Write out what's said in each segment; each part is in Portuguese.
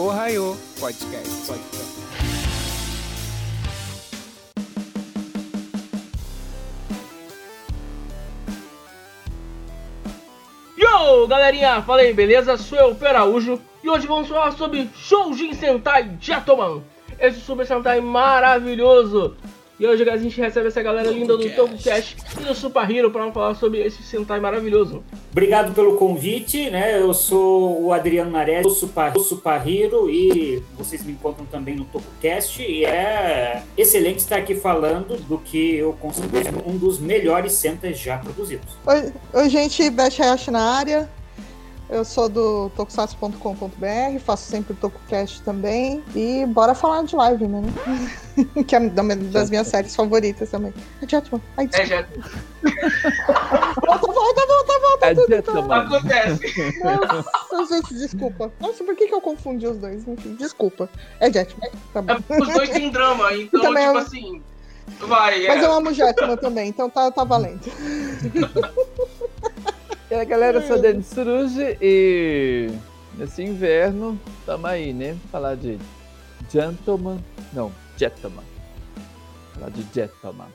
Ohio Podcast. Podcast. Yo, galerinha, fala aí, beleza? Sou eu, Peraújo, e hoje vamos falar sobre Shoujin Sentai Gentleman, esse Super Sentai maravilhoso. E hoje a gente recebe essa galera linda do Toku Cash e do Super Hero para falar sobre esse Sentai maravilhoso. Obrigado pelo convite, né? Eu sou o Adriano Nares, do Super, Super Hero e vocês me encontram também no TokuCast e é excelente estar aqui falando do que eu considero um dos melhores Sentais já produzidos. Oi, oi gente, Beth Hayashi na área. Eu sou do tokusatsu.com.br, faço sempre o TokuCast também. E bora falar de live, né? que é das minhas séries favoritas também. É Jetman. Ai, É, já volta, volta, volta, volta. É tudo, Jetman. tá. acontece. Nossa, gente, desculpa. Nossa, por que, que eu confundi os dois? Enfim, desculpa. É Jetman. Tá bom. É, Os dois têm drama, então, Também tipo é- assim, vai, Mas é. eu amo Jetman também, então tá, tá valendo. E a galera, eu sou Denis Suruji e nesse inverno tamo aí, né? Falar de Gentleman. Não, Gentleman. Falar de Gentleman.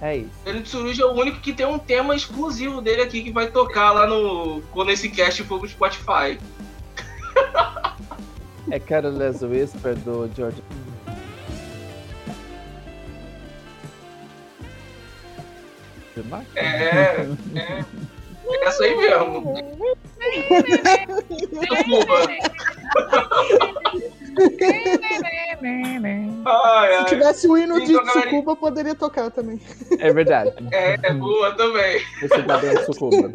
É isso. Ele de Suruja é o único que tem um tema exclusivo dele aqui que vai tocar lá no. Quando esse cast for pro Spotify. É Carol's Whisper do George. É, é. É essa aí mesmo. Desculpa. Ai, Se ai. tivesse o hino de Então, galera- poderia tocar também. É verdade. É, é boa também. Esse padrão Sucuba.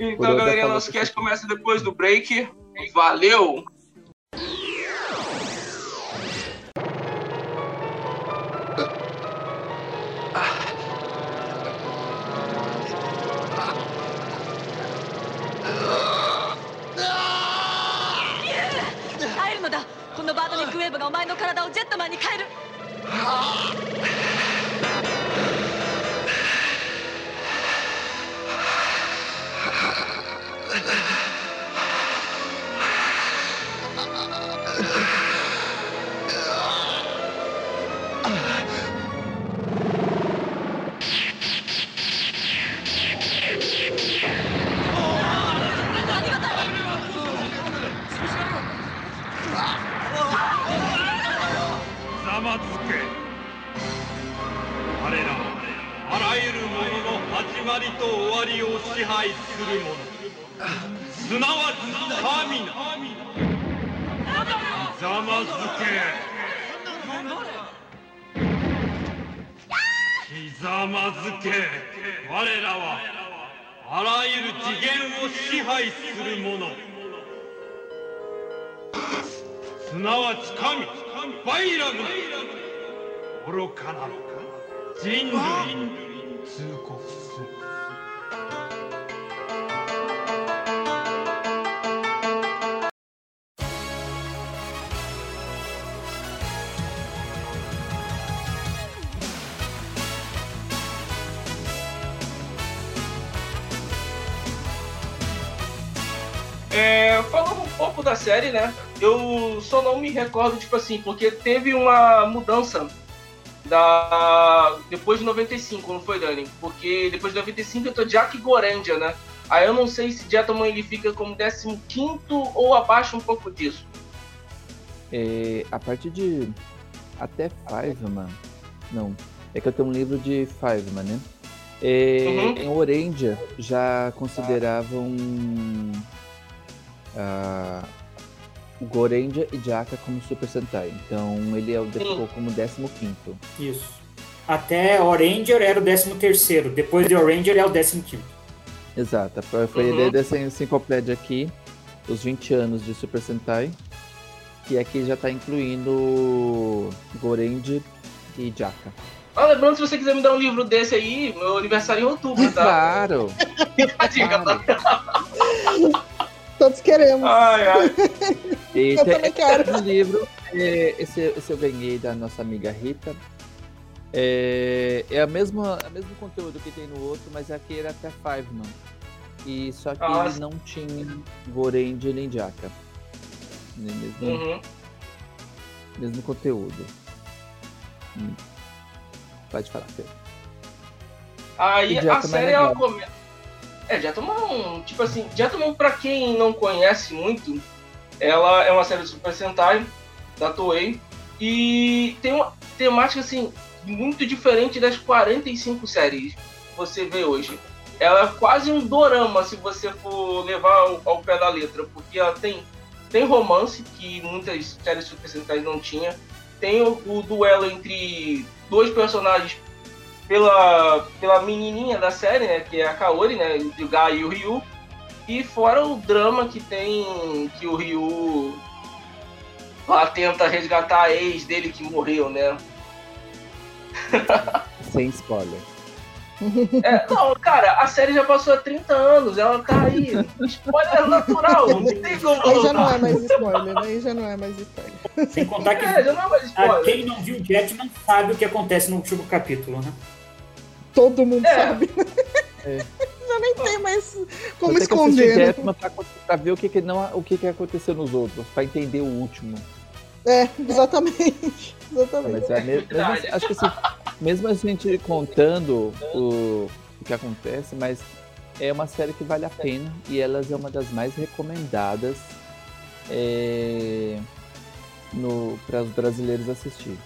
Então, galerinha, nosso que cast começa depois do break. Valeu!「会ェーブがお前の体をジェットマンに変える。Né? Eu só não me recordo, tipo assim, porque teve uma mudança da depois de 95, não foi, Dani? Porque depois de 95 eu tô Jack Gorendia, né? Aí eu não sei se Gentleman ele fica como 15 ou abaixo um pouco disso. É, a partir de até Fiveman, não, é que eu tenho um livro de Fiveman, né? É, Uhum. Em Orendia já consideravam ah, o Gorendia e Jaka como Super Sentai, então ele é o ficou como 15 Isso. Até Oranger era o 13 terceiro, depois de Oranger é o 15 quinto. Exato, foi Uhum. ideia dessa enciclopédia aqui, os 20 anos de Super Sentai, que aqui já tá incluindo Gorendia e Jaka. Ah, lembrando, se você quiser me dar um livro desse aí, meu aniversário é em outubro, tá? Claro! A dica, tá? Todos queremos. Ai, ai. E Eu também quero. um livro, é, esse, esse eu ganhei da nossa amiga Rita. É, é a mesma, o mesmo conteúdo que tem no outro, mas aqui era até Five, não. e só que Ah, ele não tinha Goren de Ninjaka. Né, Mesmo, Uhum. mesmo conteúdo. Hum. Pode falar, Pedro. Aí a série é ela começa. É, Gentleman, tipo assim, Gentleman, pra quem não conhece muito, ela é uma série de Super Sentai da Toei e tem uma temática assim muito diferente das 45 séries que você vê hoje. Ela é quase um dorama se você for levar ao, ao pé da letra, porque ela tem tem romance que muitas séries Super Sentai não tinha, tem o, o duelo entre dois personagens pela, pela menininha da série, né, que é a Kaori, né, entre o Gai e o Ryu, e fora o drama que tem que o Ryu lá tenta resgatar a ex dele que morreu, né? Sem spoiler. É, não, cara, a série já passou há 30 anos, ela tá aí. Spoiler natural, não tem como. Aí já não é mais spoiler, aí já não é mais spoiler. Sem contar que É, já não é mais spoiler. quem não viu Jetman sabe o que acontece no último capítulo, né? Todo mundo É. sabe. É. Já nem tem mais como esconder. né? Jetman pra, pra ver o que, que, não, o que, que aconteceu nos outros, pra entender o último. É, exatamente. Exatamente. Mas é mesmo, Verdade. acho que assim, mesmo a gente contando o, o que acontece, mas é uma série que vale a pena e elas é uma das mais recomendadas é, para os brasileiros assistir.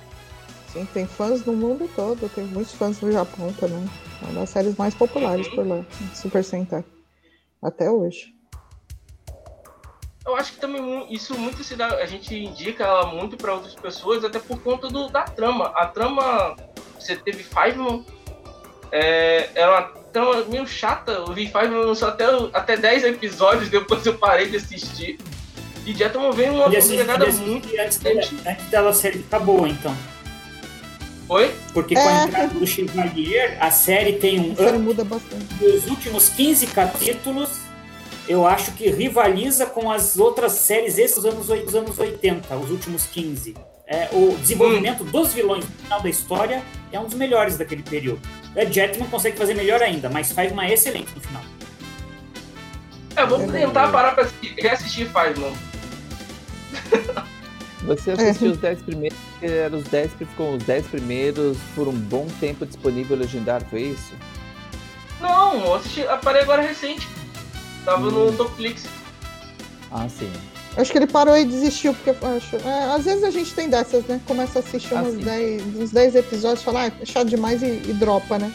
Sim, tem fãs no mundo todo, tem muitos fãs no Japão também. É uma das séries mais populares por lá, Super Sentai. Até hoje. Eu acho que também isso muito se dá, a gente indica ela muito pra outras pessoas, até por conta do, da trama. A trama, você teve Fiveman, é, é uma trama meio chata. Eu vi Fiveman só até, até 10 episódios, depois eu parei de assistir. E Gentleman vem uma pegada muito dela, antes dela ficar boa, então. Oi? Porque com É. a entrada do Chevalier, a série tem um A série up muda bastante. dos últimos 15 capítulos. Eu acho que rivaliza com as outras séries esses anos, dos anos 80, os últimos 15. É, o desenvolvimento dos vilões no final da história é um dos melhores daquele período. É, Jetman consegue fazer melhor ainda, mas faz uma excelente no final. É, vamos tentar parar pra assistir- reassistir Fiveman. Você assistiu os 10 primeiros, que eram os 10, que ficou os 10 primeiros por um bom tempo disponível legendário, foi isso? Não, eu assisti, parei agora recente. Tava Hum. no Netflix. Ah, sim. Acho que ele parou e desistiu, porque acho, é, às vezes a gente tem dessas, né? Começa a assistir Ah, uns sim. 10, uns 10 episódios e fala, ah, é chato demais e, e dropa, né?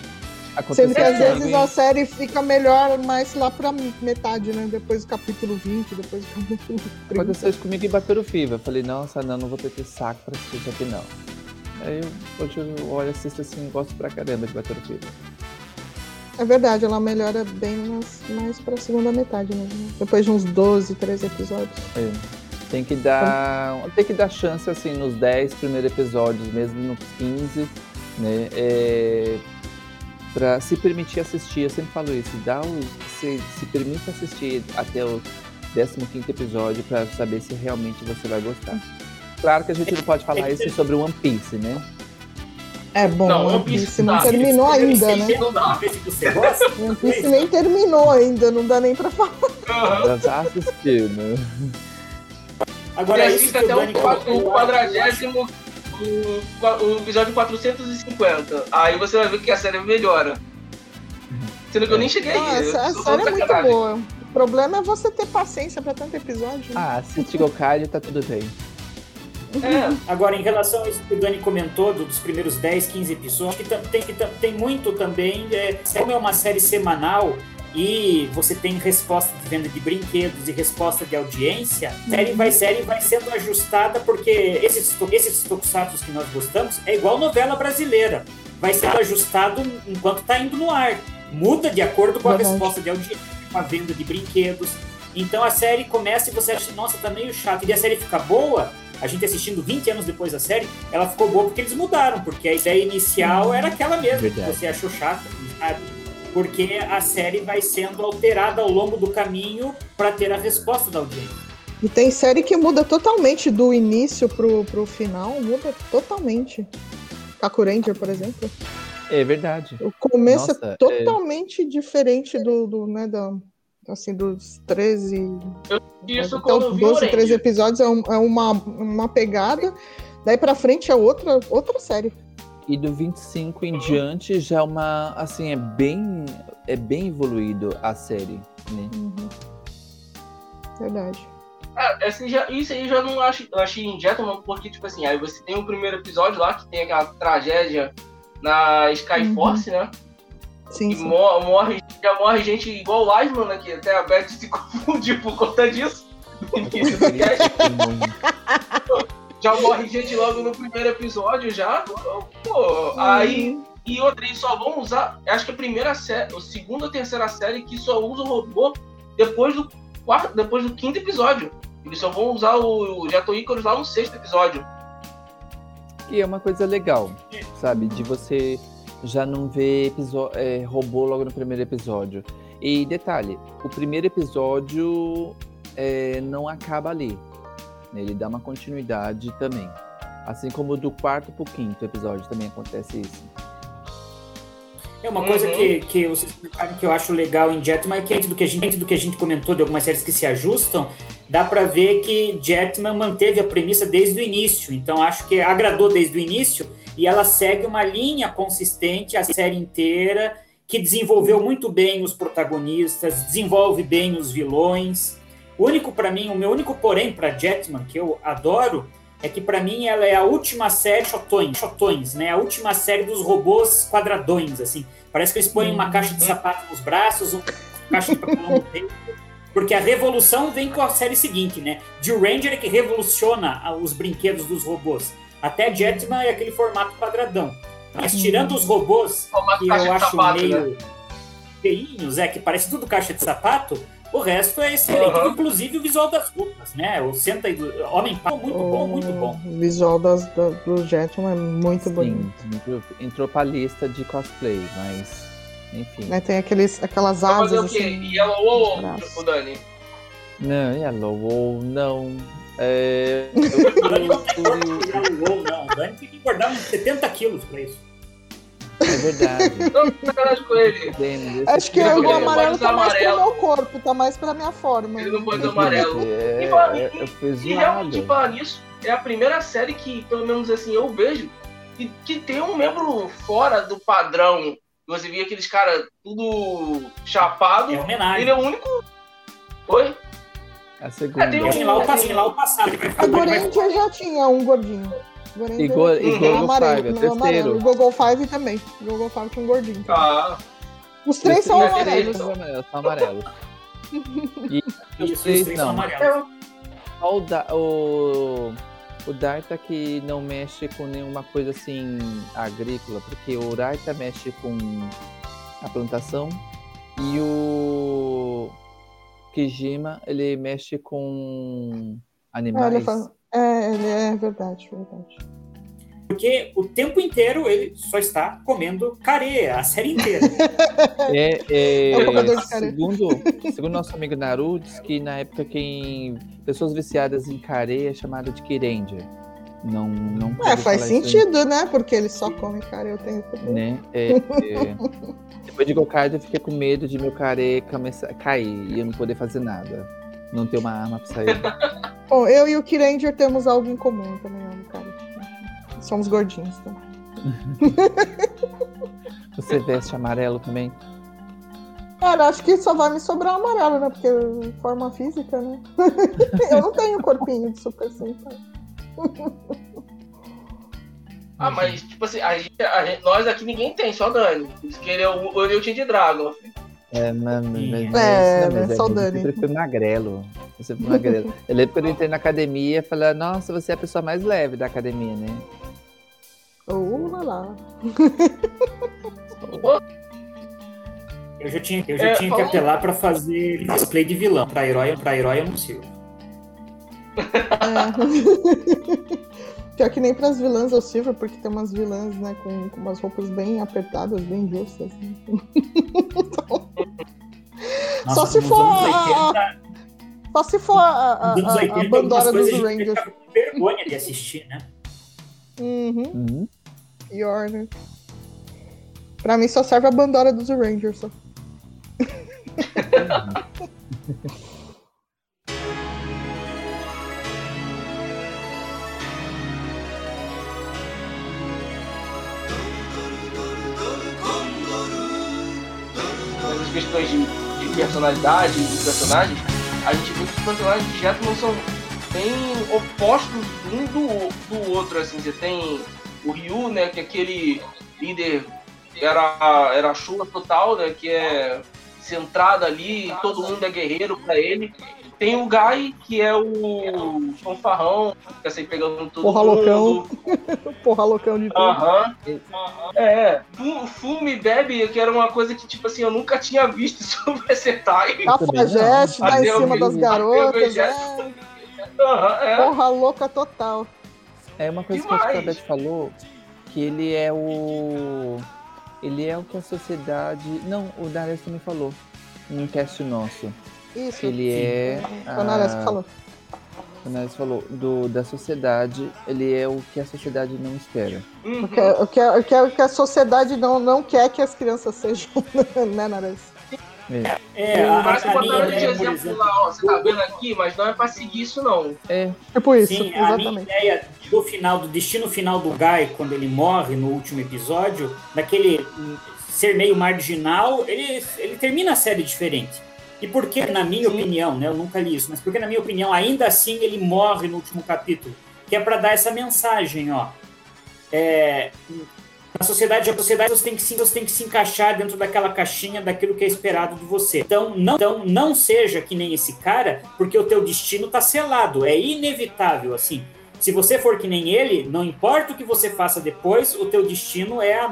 Aconteceu Sendo que às vezes hein? a série fica melhor mais lá pra metade, né? Depois do capítulo 20, depois do capítulo 30. Aconteceu isso comigo em Bateru. Eu falei, nossa, não, não vou ter que saco pra assistir isso aqui não. Aí eu, hoje eu olho, assisto assim, gosto pra caramba de Bateru Fever. É verdade, ela melhora bem nas, mais pra segunda metade mesmo. né? Depois de uns 12, 13 episódios. É. Tem que dar. Tem que dar chance assim nos 10 primeiros episódios, mesmo nos 15, né? É, pra se permitir assistir, eu sempre falo isso, dá o, se, se permite assistir até o 15 episódio pra saber se realmente você vai gostar. Claro que a gente não pode falar isso sobre One Piece, né? É bom, Não, One One Piece não tá. terminou ainda, né? Não dá. Vê se você gosta. One Piece nem terminou ainda, não dá nem pra falar. Aham. Já assistiu, né? Agora, e isso que até o o quadragésimo, o, o episódio 450. Aí você vai ver que a série melhora. Sendo que eu nem cheguei Não, aí. essa, a série é muito boa. O problema é você ter paciência pra tanto episódio. Ah, assiste Gokai tá tudo bem. É, Agora, em relação a isso que o Dani comentou, do- dos primeiros 10, 15 episódios, que tem, que tem muito também, é, como é uma série semanal e você tem resposta de venda de brinquedos e resposta de audiência, a série vai, série vai sendo ajustada porque esses, esses tokusatsu que nós gostamos é igual novela brasileira. Vai sendo ajustado enquanto está indo no ar. Muda de acordo com a resposta de audiência, com a venda de brinquedos. Então a série começa e você acha, nossa, tá meio chato. E a série fica boa, a gente assistindo 20 anos depois da série, ela ficou boa porque eles mudaram, porque a ideia inicial era aquela mesma, Verdade. que você achou chata, sabe? Porque a série vai sendo alterada ao longo do caminho para ter a resposta da audiência. E tem série que muda totalmente do início pro, pro final, muda totalmente. Kaku Ranger, por exemplo. É verdade. O começo Nossa, é é. totalmente diferente do, do, né, da, Assim, dos 13. Isso até os quando vi 12, Orange. 13 episódios é, um- é uma, uma pegada. Daí pra frente é outra, outra série. E do 25 em diante já é uma. Assim, é bem. É bem evoluído a série. Né? Verdade. Ah, esse já- isso aí eu já não acho, eu achei em Gentleman, porque, tipo assim, aí você tem o primeiro episódio lá, que tem aquela tragédia na Skyforce, né? Sim, E sim. mo- morre, já morre gente igual o Liveman, né? Que até a Beth se confundiu por conta disso. No início do cast. Já morre gente logo no primeiro episódio, já. Pô, aí. E outra, eles só vão usar. Acho que a primeira série, a segunda ou terceira série que só usa o robô depois do quarto, depois do quinto episódio. Eles só vão usar o, o Jeto Icarus lá no sexto episódio. E é uma coisa legal, sabe? De você já não ver é, robô logo no primeiro episódio. E detalhe, o primeiro episódio é, não acaba ali. Né? Ele dá uma continuidade também. Assim como do quarto pro quinto episódio também acontece isso. É uma coisa Uhum. que, que vocês explicaram que eu acho legal em Jetman é que dentro do que a gente, dentro do que a gente comentou de algumas séries que se ajustam, dá pra ver que Jetman manteve a premissa desde o início. Então acho que agradou desde o início e ela segue uma linha consistente a série inteira que desenvolveu muito bem os protagonistas, desenvolve bem os vilões. O único para mim, o meu único porém para Jetman que eu adoro é que pra mim ela é a última série chotões, chotões, né? A última série dos robôs quadradões, assim. Parece que eles põem uma caixa de sapato nos braços, uma caixa de papelão no peito. Porque a revolução vem com a série seguinte, né? Jill Ranger é que revoluciona os brinquedos dos robôs. Até Jetman é aquele formato quadradão. Mas tirando os robôs, que eu de acho sapato, né? meio feinhos, é, que parece tudo caixa de sapato, o resto é excelente. Aham. Inclusive o visual das roupas, né? O Senta e do Homem Pau, muito bom, muito bom. O visual das, da- do Jetman é muito bonito. Sim, entrou, entrou pra lista de cosplay, mas. Enfim. Né, Tem aqueles, aquelas Vai fazer asas o quê? assim. Yellow ou o Dani? Não, Yellow ou não. É, eu não não. O Dani tem que engordar uns 70 quilos pra isso. É verdade. Não, sacanagem com ele. Entendo, Acho que Ele o não pode amarelo tá mais pro amarelo. meu corpo, tá mais pra minha forma. Ele não pode usar amarelo. É, E fala- é, eu fiz E realmente, falar nisso, é a primeira série que, pelo menos assim, eu vejo que, que tem um membro fora do padrão. Você via aqueles caras tudo chapado. É homenagem. Ele é o único. Oi? A segunda. É, tem um- Tem lá o, pass- tem lá o passado. A Gorendia já tinha um gordinho. Já tinha. Igor Um amarelo, Five, é terceiro. O Google Five também. O Google Five tinha um gordinho. Ah, Os três são amarelos. São amarelos, são amarelos. E os Isso, os três três são não. amarelos. Só o, da, o, o Darta que não mexe com nenhuma coisa assim agrícola, porque o Darta mexe com a plantação e o Kijima ele mexe com animais. ele fala- é, ele é verdade, verdade. Porque o tempo inteiro ele só está comendo careia, a série inteira. É, é, É o comedor de segundo, segundo nosso amigo Naru, diz que na época quem pessoas viciadas em careia é chamada de Kirendia. Não, não É, pode faz isso sentido, né? Porque ele só come cara o tempo todo. né? É, é. Depois de Gokard eu fiquei com medo de meu care começar, cair e eu não poder fazer nada. Não ter uma arma pra sair. Bom, eu e o Kiranger temos algo em comum também, amo cara. Somos gordinhos também. Você veste amarelo também? Cara, acho que só vai me sobrar o amarelo, né? Porque forma física, né? eu não tenho corpinho de Super Sentai. ah, mas, tipo assim, a gente, a gente- nós aqui ninguém tem, só Dani. Por isso que ele é o, ele o Team de Dragon. É, mas, mas, mas, É, não, mas né, só o eu Dani. sempre fui magrelo. Eu sempre fui magrelo. Eu lembro quando eu entrei na academia e falei, nossa, você é a pessoa mais leve da academia, né? Uh, lá, lá. Eu já tinha, eu já É, tinha que apelar pra fazer cosplay de vilão. Pra herói, pra herói eu não sirvo. É. Pior que nem pras vilãs eu sirvo, porque tem umas vilãs, né, com, com umas roupas bem apertadas, bem justas. né? Nossa, Só se for anos a- 80, Só se for a, a, a, 80, a Bandora dos a Rangers. com vergonha de assistir, né? Uhum, Uhum. pior, né? Pra mim só serve a Bandora dos Rangers. Só. de, de personalidade e personagens, a gente vê que os personagens de Jetman são bem opostos um do, do outro, assim, você tem o Ryu, né, que é aquele líder era, era a chuva total, né, que é centrada ali, todo mundo é guerreiro para ele. Tem o Guy, que é o fanfarrão, que quer sair pegando todo Porra loucão. Porra loucão de tudo. Aham. É. Fu- Fumo e bebe, que era uma coisa que, tipo assim, eu nunca tinha visto sobre esse Sentai. Cafajeste, dá em Até eu cima das garotas. vi- É. Aham, é. Porra louca total. É uma coisa que a Demais. Elizabeth falou, que ele é o. Ele é o que a sociedade. Não, o Darius também falou. Num cast nosso. Isso. Ele é. O Nares que falou. O Darius falou, do, da sociedade, ele é o que a sociedade não espera. Uhum. O que, o, que, o, que, o que a sociedade não, não quer que as crianças sejam, né, Nares? É, É, a, a, a minha botaram de por exemplo exemplo, lá, ó, você tá vendo aqui, mas não é pra seguir isso não. é Tipo isso, Sim, a minha exatamente. ideia do final, do destino final do Guy, quando ele morre no último episódio, daquele hum, ser meio marginal, ele, ele termina a série diferente. E por que, na minha Sim. opinião, né, eu nunca li isso, mas porque na minha opinião, ainda assim ele morre no último capítulo, que é para dar essa mensagem, ó. É, na sociedade, a sociedade você tem, que se, você tem que se encaixar dentro daquela caixinha daquilo que é esperado de você. Então não, então, não seja que nem esse cara, porque o teu destino tá selado, é inevitável, assim. Se você for que nem ele, não importa o que você faça depois, o teu destino é a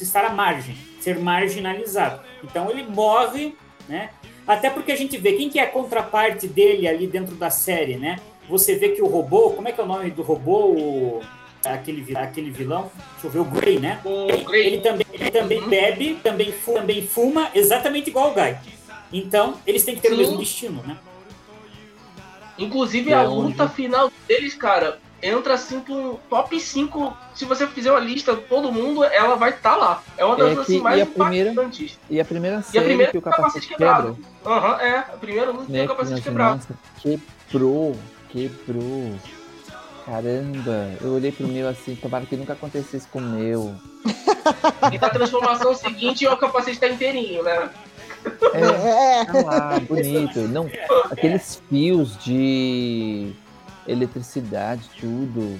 estar à margem, ser marginalizado. Então ele morre, né? Até porque a gente vê quem que é a contraparte dele ali dentro da série, né? Você vê que o robô, como é que é o nome do robô? O- Aquele, aquele vilão, deixa eu ver, o Grey, né? O Ele Grey, também, ele também bebe, também fuma, também fuma, exatamente igual o Guy. Então, eles têm que ter o Sim. mesmo destino, né? inclusive É a onde- luta final deles, cara, entra assim pro top 5. Se você fizer uma lista, todo mundo, ela vai estar lá. É uma das É que- assim, e mais a primeira- impactantes. E a primeira E a série primeira que o o capacete capacete quebra, quebrado. Aham, é. A primeira luta né? com o capacete que, quebrado. nossa, quebrou, quebrou. Caramba, eu olhei pro meu assim, tomara que nunca acontecesse com o meu. E na transformação seguinte, o capacete tá inteirinho, né? É, É, tá lá, bonito. Não, aqueles fios de eletricidade, tudo.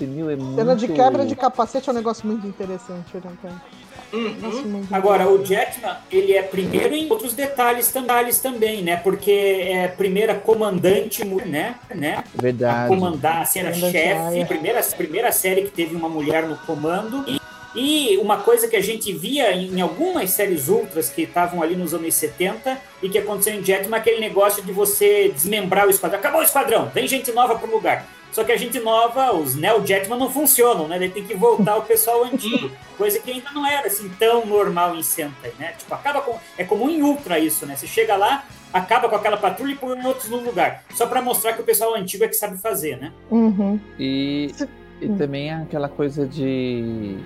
Meu, é muito... cena de quebra de capacete é um negócio muito interessante, né, cara? Um Uhum. Agora, o Jetman, ele é primeiro em outros detalhes, detalhes também, né? Porque é primeira comandante, né? né? A Verdade. comandar, a ser a Comandante chefe, primeira, primeira série que teve uma mulher no comando. E, e uma coisa que a gente via em, algumas séries ultras que estavam ali nos anos 70 e que aconteceu em Jetman, aquele negócio de você desmembrar o esquadrão. Acabou o esquadrão, vem gente nova pro lugar. Só que a gente nova, os Neo Jetman não funcionam, né? Ele tem que voltar o pessoal antigo. Coisa que ainda não era assim tão normal em Sentai, né? Tipo, acaba com. É comum em Ultra isso, né? Você chega lá, acaba com aquela patrulha e põe outros no lugar. Só pra mostrar que o pessoal antigo é que sabe fazer, né? Uhum. E, e Hum. também aquela coisa de.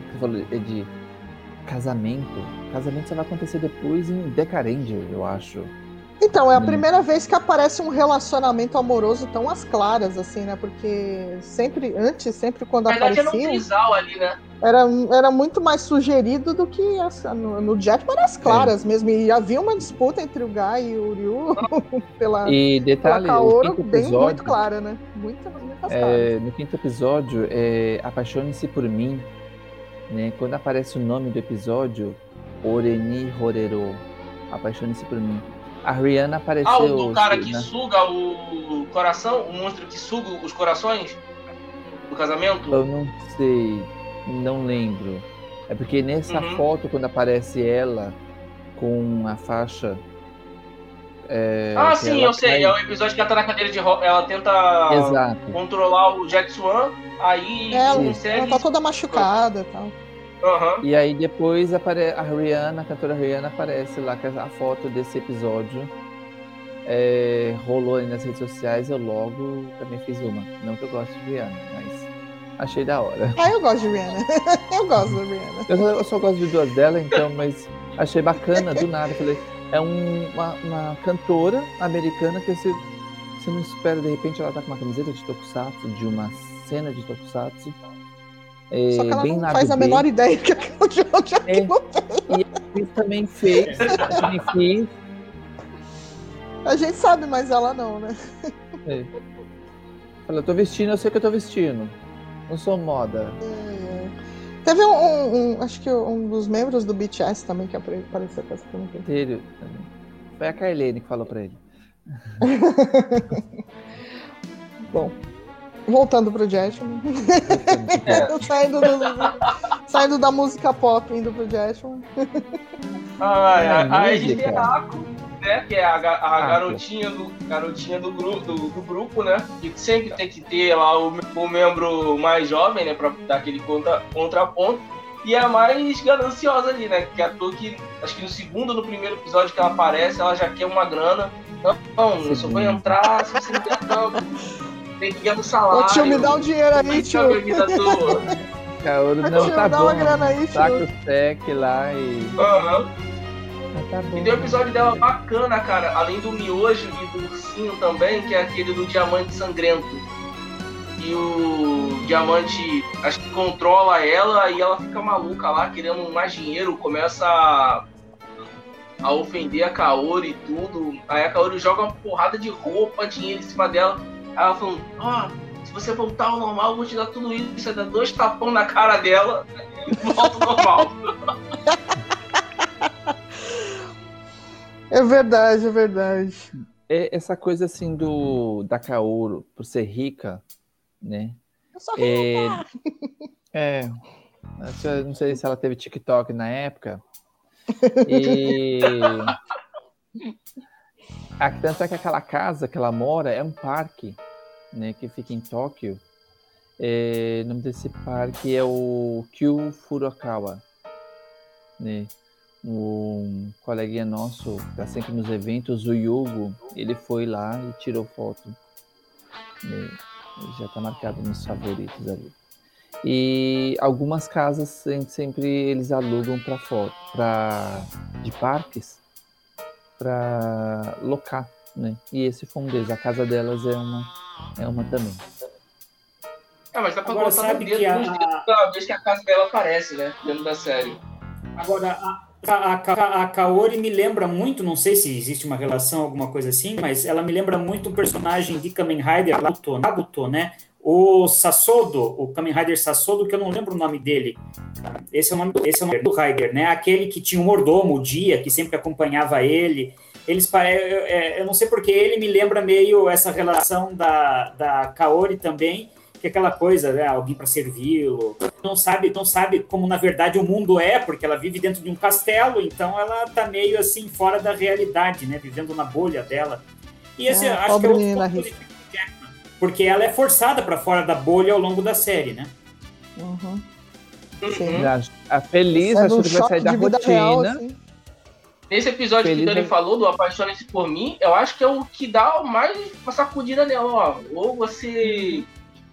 é de casamento. Casamento só vai acontecer depois em Deca Ranger, eu acho. Então, é a Hum. primeira vez que aparece um relacionamento amoroso tão às claras, assim, né? Porque sempre, antes, sempre quando Na verdade, era um aparecia, trisal ali, né? era, era muito mais sugerido do que essa, no, no Jetman era às claras mesmo. E havia uma disputa entre o Guy e o Ryu pela, E pela detalhe, o Kaoru bem muito clara, né? Muito, é, no quinto episódio, é Apaixone-se por mim, né? Quando aparece o nome do episódio, Oreni Horero, Apaixone-se por mim. A Rihanna apareceu. Ah, o do cara que né? suga o coração, o monstro que suga os corações do casamento. Eu não sei, não lembro. É porque nessa Uhum. foto, quando aparece ela com a faixa. É, ah, sim, eu sei. cai- É o episódio que ela tá na cadeira de roda. Ela tenta Exato. controlar o Jet Swan, aí Ela, consegue. ela tá toda machucada e tal. Aham. E aí depois apare... a Rihanna, a cantora Rihanna, aparece lá com a foto desse episódio. É, rolou aí nas redes sociais, eu logo também fiz uma. Não que eu goste de Rihanna, mas achei da hora. Ah, eu gosto de Rihanna. eu gosto da Rihanna. Eu só, eu só gosto de duas dela, então, mas achei bacana do nada. Falei, é um- uma, uma cantora americana que você, você não espera, de repente ela tá com uma camiseta de tokusatsu, de uma cena de tokusatsu. É, Só que ela bem não faz a B. menor ideia que aquilo de onde é É. aquilo veio. Fiz também fez, também fiz. A gente sabe, mas ela não, né? É. Fala, eu tô vestindo, eu sei que eu tô vestindo. Não sou moda. É. Teve um, um- um- acho que um dos membros do BTS também que apare- apareceu com essa pergunta. Sério. Foi a Carlene que falou pra ele. Bom, voltando pro Jetman. saindo, do- saindo da música pop, indo pro Jetman. Ai, É, ai, aí né? Que é a, a garotinha, do, garotinha do, gru, do, do grupo, né? Que sempre tem que ter lá o, o membro mais jovem, né? Pra dar aquele contra, contraponto. E é a mais gananciosa ali, né? Que é a toa que, acho que no segundo ou no primeiro episódio que ela aparece, ela já quer uma grana. Não, não eu só vou entrar se você me der tanto. Tem que ganhar no Ô salário. tio, me dá um dinheiro aí, tio. Ô, não, tio, tá dá bom. uma grana aí, tio. o sec lá e. Aham. Ah, tá bom. E tem um episódio dela bacana, cara, além do miojo e do ursinho também, que é aquele do diamante sangrento. E o diamante, acho que controla ela e ela fica maluca lá, querendo mais dinheiro, começa a, a ofender a Kaori e tudo. Aí a Kaori joga uma porrada de roupa, dinheiro em cima dela. Aí ela falando, ó, se você voltar ao normal, eu vou te dar tudo isso. Você dá dois tapão na cara dela e volta ao normal. É verdade, é verdade. É essa coisa assim do da Kaoru, por ser rica, né? Eu sou É, é, eu não sei se ela teve TikTok na época. E a, tanto é que aquela casa que ela mora é um parque, né, que fica em Tóquio. É, o nome desse parque é o Kyu Furukawa, né? Um coleguinha nosso, que tá sempre nos eventos, o Yugo, ele foi lá e tirou foto. Ele já tá marcado nos favoritos ali. E algumas casas sem- sempre eles alugam para foto, para de parques, para locar, né? E esse foi um deles. A casa delas é uma, é uma também. É, mas dá pra Agora, sabe que a- vez que a casa dela aparece, né? Dentro da série. Agora, a, a, a, a Kaori me lembra muito, não sei se existe uma relação, alguma coisa assim, mas ela me lembra muito um personagem de Kamen Rider, Naruto, Naruto, né? O Sassodo, o Kamen Rider Sassodo, que eu não lembro o nome dele. Esse é o nome esse é o nome do Rider, né? Aquele que tinha um mordomo, o Dia, que sempre acompanhava ele. Eles eu, é, eu não sei porque ele me lembra meio essa relação da, da Kaori também, que é aquela coisa, né? Alguém para servi-lo, não sabe, não sabe como na verdade o mundo é, porque ela vive dentro de um castelo, então ela tá meio assim fora da realidade, né, vivendo na bolha dela. E esse Ah, acho que é outro menina ponto rica. positivo do Jackman, porque ela é forçada para fora da bolha ao longo da série, né? Uhum. Sim. A, a Feliz achou um que vai sair da vida real, rotina. assim. Nesse episódio Feliz que o Dani é- falou, do Apaixone-se por mim, eu acho que é o que dá mais uma sacudida nela, ó. Ou você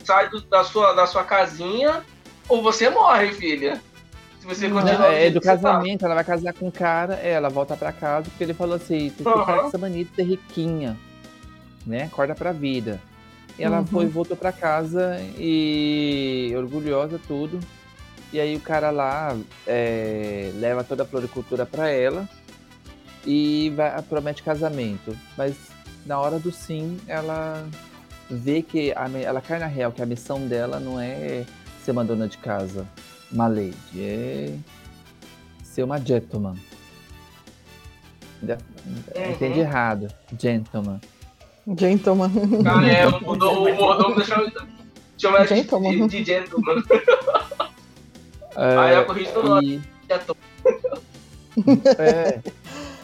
sai do- da, sua, da sua casinha, ou você morre, filha. Se você continuar Não, é do você tá. casamento, ela vai casar com um cara, é, ela volta pra casa porque ele falou assim: tem que Aham. ficar com essa mania de ser riquinha, né? Acorda pra vida. E ela Uhum. foi, voltou pra casa e orgulhosa, tudo. E aí o cara lá é, leva toda a floricultura pra ela e vai, promete casamento. Mas na hora do sim, ela vê que a, ela cai na real que a missão dela não é ser uma dona de casa, uma lady, é ser uma gentleman. Uhum. Entendi errado. Gentleman. Gentleman. Ah, é, o mordomo, o mordomo deixou chama ela de, Gentleman. de, de gentleman. É, Aí eu corrijo todo nome. e, é,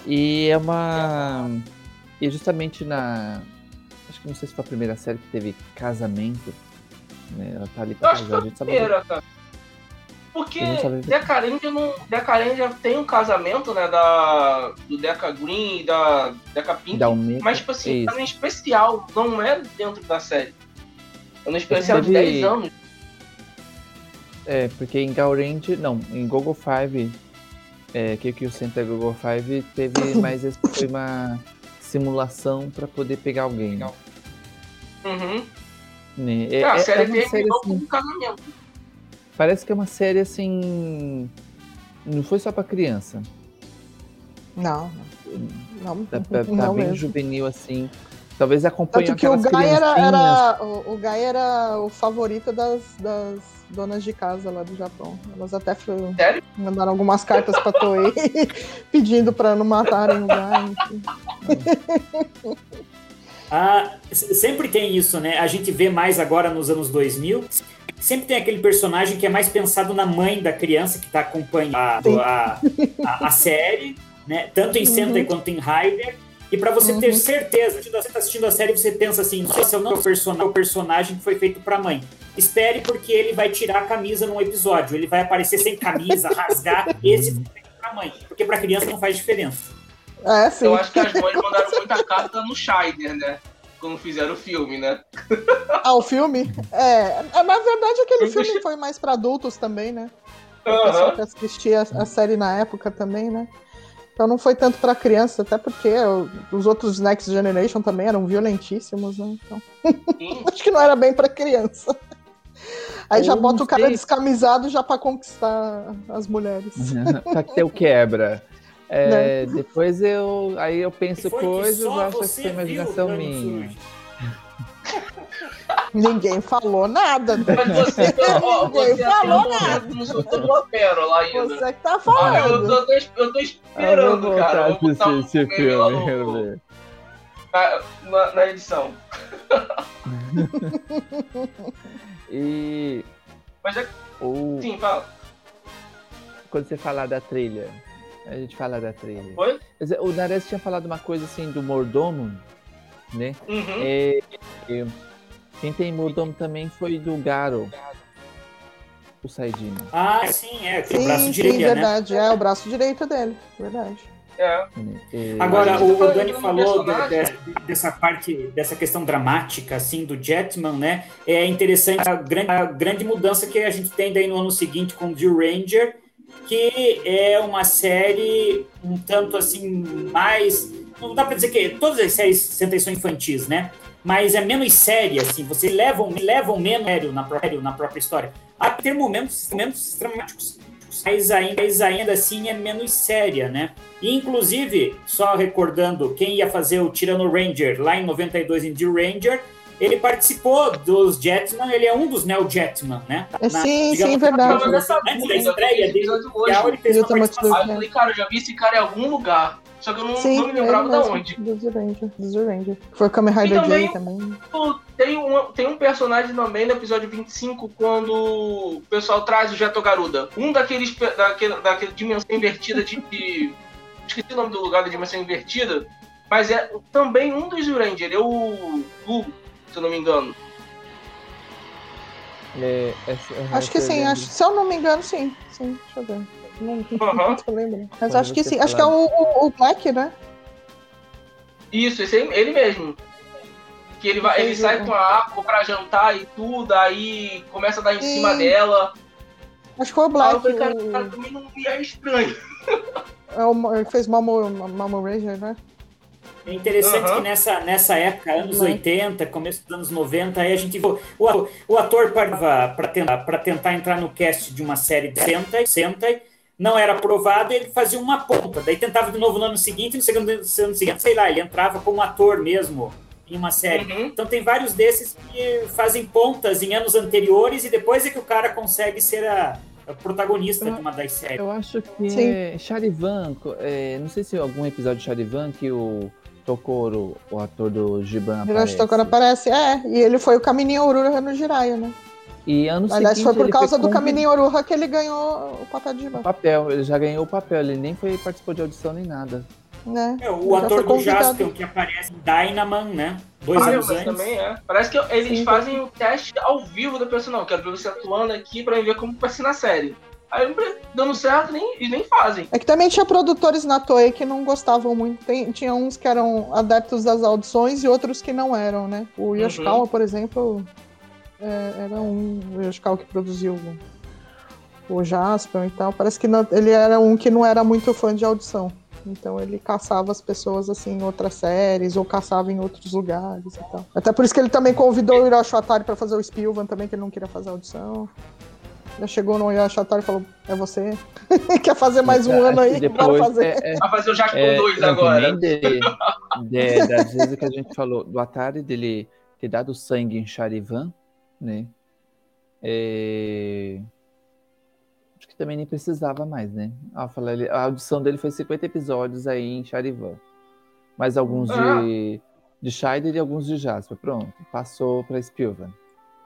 e é uma. E justamente na. Acho que não sei se foi a primeira série que teve casamento. Né? Ela tá ali Eu pra que casar. A gente sabe. primeira, cara. Porque Eu não sabia. Decarendia não. Decarendia tem um casamento, né? Da, do Deca Green e da Deca Pink. Um meio- Mas, tipo assim, é um especial, não é dentro da série. É um especial de Teve- 10 anos. É, porque em Gaurange, não, em Google Five, é, que que o Center Google Five teve mais esse foi uma simulação para poder pegar alguém. Uhum. Né? É, É, a é- série é terminou assim, com um casamento. parece que é uma série assim, não foi só para criança, Não, não, Tá, tá- tá não bem mesmo. juvenil assim. Talvez acompanhe Tanto que o aquelas Guy era, era- o, o Guy era o favorito das, das donas de casa lá do Japão. Elas até foram- mandaram algumas cartas pra Toei pedindo pra não matarem o Guy. Ah, sempre tem isso, né? A gente vê mais agora nos anos 2000. Sempre tem aquele personagem que é mais pensado na mãe da criança que tá acompanhando a, a, a- série, né? Tanto em Sentai quanto em Rider. E pra você ter Uhum. certeza, você tá assistindo a série, você pensa assim, não sei se eu não é o person- o personagem que foi feito pra mãe. Espere porque ele vai tirar a camisa num episódio, ele vai aparecer sem camisa, rasgar, esse foi feito pra mãe, porque pra criança não faz diferença. É, sim. Eu acho que as mães mandaram muita carta no Scheider, né? Quando fizeram o filme, né? Ah, o filme? É, é, na verdade aquele filme foi mais pra adultos também, né? O pessoal que assistia a, a série na época também, né? Então não foi tanto pra criança, até porque os outros Next Generation também eram violentíssimos, né? Então acho que não era bem pra criança. Aí já Eu bota não o cara sei. descamisado já pra conquistar as mulheres. pra ter o quebra. É, Né? Depois eu. Aí eu penso Foi coisas, eu acho que viu, imaginação minha. Ninguém falou nada. né? Mas você, ó, Ninguém você falou não soltou uma pérola ainda. Você que tá Ah, eu, falando. tô, eu tô Ah, eu vou esperando, voltar cara. Eu vou botar um esse lá filme, quero ver. na, na- na edição. E. Mas é O, sim, fala. quando você falar da trilha, a gente fala da trilha. Oi? O Nares tinha falado uma coisa assim do mordomo, né? Uhum. É, é, quem tem mordomo também foi do Garo, o Saidino. Ah, sim, é, que é o Sim, braço sim, direito, né? verdade. É o braço direito dele, verdade. É. né? É, Agora, o, o Dani falou de de- dessa parte, dessa questão dramática, assim, do Jetman, né? É interessante a grande, a grande mudança que a gente tem daí no ano seguinte com o Jill Ranger, que é uma série um tanto, assim, mais... Não dá pra dizer que todas as séries Sentai são infantis, né? Mas é menos séria, assim, você levam, levam menos sério na própria, na própria história. Há ter momentos, momentos dramáticos, mas ainda, mas ainda assim é menos séria, né? E, inclusive, só recordando, quem ia fazer o Tirano Ranger lá em 92 em Jill Ranger, ele participou dos Jetman, ele é um dos Neo Jetman, né? É, sim, sim, na- verdade. Antes da estreia dele, hoje. ele fez Eu uma participação. Aí eu falei, cara, eu já vi esse cara em algum lugar. Só que eu não, Sim, não me lembrava ele da onde. Do Zuranger, do Zuranger. Foi o Kamen Rider também- J também. Tem um, tem um personagem também no episódio 25, quando o pessoal traz o Jeto Garuda. Um daqueles. Daquele, daquele dimensão invertida de. de- esqueci o nome do lugar da dimensão invertida. Mas é também um dos Ranger, é o Gu, se eu não me engano. é, essa- Acho que sim, lembro. acho, se eu não me engano, sim. Sim, deixa eu ver. Não, Aham. não tô lembrando. Mas Quando acho que sim. Acho que é o, o, o Black, né? Isso, esse aí, ele mesmo. Que ele, vai, ele sai com a Aqua pra jantar e tudo, aí começa a dar em Sim. cima dela. Acho que foi o Black. eu falei, cara, o- cara, também não me é estranho. é o, ele fez Mamo, Mamo Ranger, né? É interessante Aham. que nessa, nessa época, anos Né? 80, começo dos anos 90, aí a gente o, ator- o ator para tentar, pra tentar entrar no cast de uma série de Sentai, Sentai, não era aprovado, ele fazia uma ponta, daí tentava de novo no ano seguinte, no segundo no ano seguinte, sei lá, ele entrava como ator mesmo em uma série. Uhum. Então tem vários desses que fazem pontas em anos anteriores e depois é que o cara consegue ser a, protagonista de uma das séries. Eu acho que Sim. é Charivan, é, não sei se é algum episódio de Charivan que o Tokoro, o ator do Giban Hiroshi aparece. Tokoro aparece. É, e ele foi o Camininho Aurora no Jiraiya, né? E ano Aliás, seguinte foi por ele causa do Camininho Aurora que ele ganhou o papel de o Jiban. papel, ele já ganhou o papel, ele nem foi participou de audição nem nada. Né? É, o Já ator do. Jaspion que aparece em Dynaman, né? Dois anos antes. também é. Parece que eles Sim. fazem o teste ao vivo da pessoa. Não, quero ver você atuando aqui pra ver como vai ser na série. Aí dando certo, nem, eles nem fazem. É que também tinha produtores na Toei que não gostavam muito. Tem- tinha uns que eram adeptos das audições e outros que não eram, né? O Yoshikawa, por exemplo, é, era um o Yoshikawa que produziu o, Jasper e tal. Parece que não- ele era um que não era muito fã de audição. Então ele caçava as pessoas assim em outras séries ou caçava em outros lugares e tal. Até por isso que ele também convidou o Hiroshi Atari para fazer o Spilvan também, que ele não queria fazer audição. Já chegou no Yashataro e falou: É você? Quer fazer mais um ano aí? Bora depois- fazer. é, é, Vai fazer o Jackson É, 2 não, agora. de, de- das vezes que a gente falou do Atari dele ter dado sangue em Charivan, né? É, Acho que também nem precisava mais, né? Ah, a audição dele foi 50 episódios aí em Charivan. Mais alguns Ah. de, de Scheider e alguns de Jasper. Pronto, passou para Spielberg.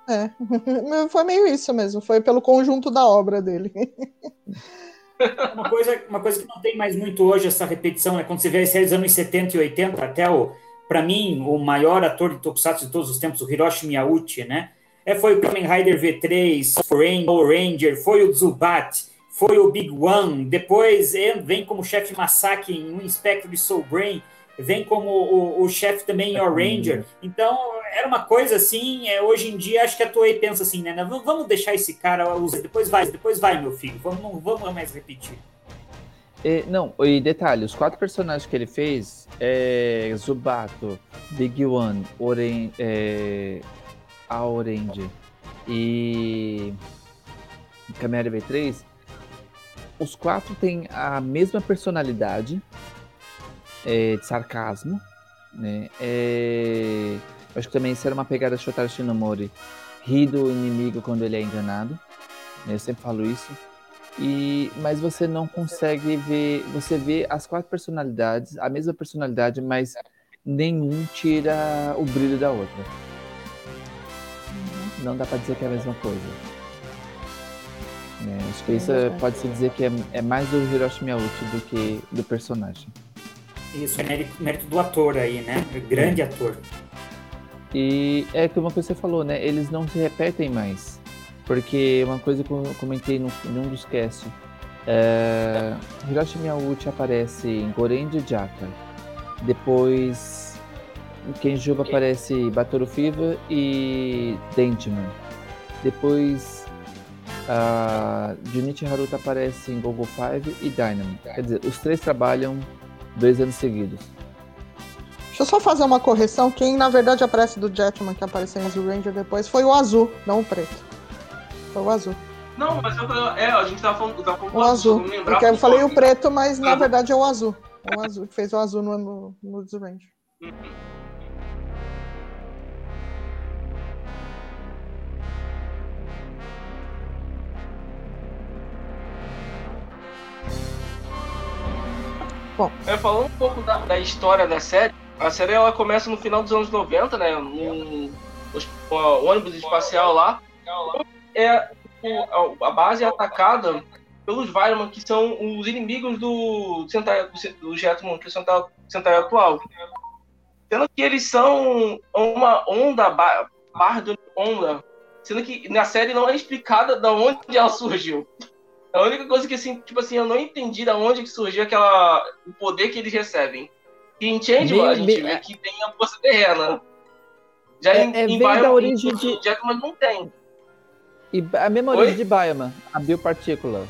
É. Foi meio isso mesmo. Foi pelo conjunto da obra dele. Uma coisa, uma coisa que não tem mais muito hoje, essa repetição, é quando você vê as séries dos anos 70 e 80, até o, para mim, o maior ator de Tokusatsu de todos os tempos, o Hiroshi Miyauchi, né? É, foi o Kamen Rider V3, foi o Ranger, foi o Zubat, foi o Big One, depois vem como chefe Masaki em um Inspector de Soul Brain, vem como o, o chefe também em Ranger. Então, era uma coisa assim, é, hoje em dia, acho que a Toei pensa assim, né? "Não, Vamos deixar esse cara usar, depois vai, depois vai, meu filho, vamos, não vamos mais repetir. E, não, e detalhe, os quatro personagens que ele fez, é, Zubato, Big One, Oren, é, a Orange e Camera V3, os quatro têm a mesma personalidade é, de sarcasmo, né? É, acho que também isso era uma pegada de Shotaro Shinomori, rir do inimigo quando ele é enganado, né? eu sempre falo isso. E, mas você não consegue ver, você vê as quatro personalidades, a mesma personalidade, mas nenhum tira o brilho da outra. Não dá pra dizer que é a mesma coisa. É, acho que isso é- pode-se dizer que é, é mais do Hiroshi Miyauchi do que do personagem. Isso é mérito, do ator aí, né? Grande ator. E é como você falou, né? Eles não se repetem mais. Porque uma coisa que eu comentei no, em um dos casts. É, Hiroshi Miyauchi aparece em Goren de Jaka. Depois Kenjuba aparece Batoru Fever e Dentman. Depois a Junichi Haruta aparece em Gogo 5 e Dynamo. Quer dizer, os três trabalham dois anos seguidos. Deixa eu só fazer uma correção. Quem na verdade aparece do Jetman, que apareceu em Zul Ranger depois, foi o azul, não o preto. Foi o azul. Não, mas eu, é, a gente tava falando, tava falando O azul. não lembrava Porque eu falei o preto, mas na verdade é o azul. É o azul, que fez o azul no, no, no Zul Ranger. É, falando um pouco da, da história da série, a série ela começa no final dos anos 90, né? Num ônibus espacial lá. É, a, base é atacada pelos Vireman, que são os inimigos do Sentai, do, Jetman, que é o Sentai, Sentai atual. Sendo que eles são uma onda, ba- barra de onda. Sendo que na série não é explicada da onde ela surgiu. A única coisa que, assim, tipo assim, eu não entendi da onde que surgiu aquela... o poder que eles recebem. E em Changeman, a gente bem- vê que tem a força terrena. Já É- em, é em bem Biome- da origem em de- Jetman não tem. E a mesma Oi? origem de Bioman, a biopartícula.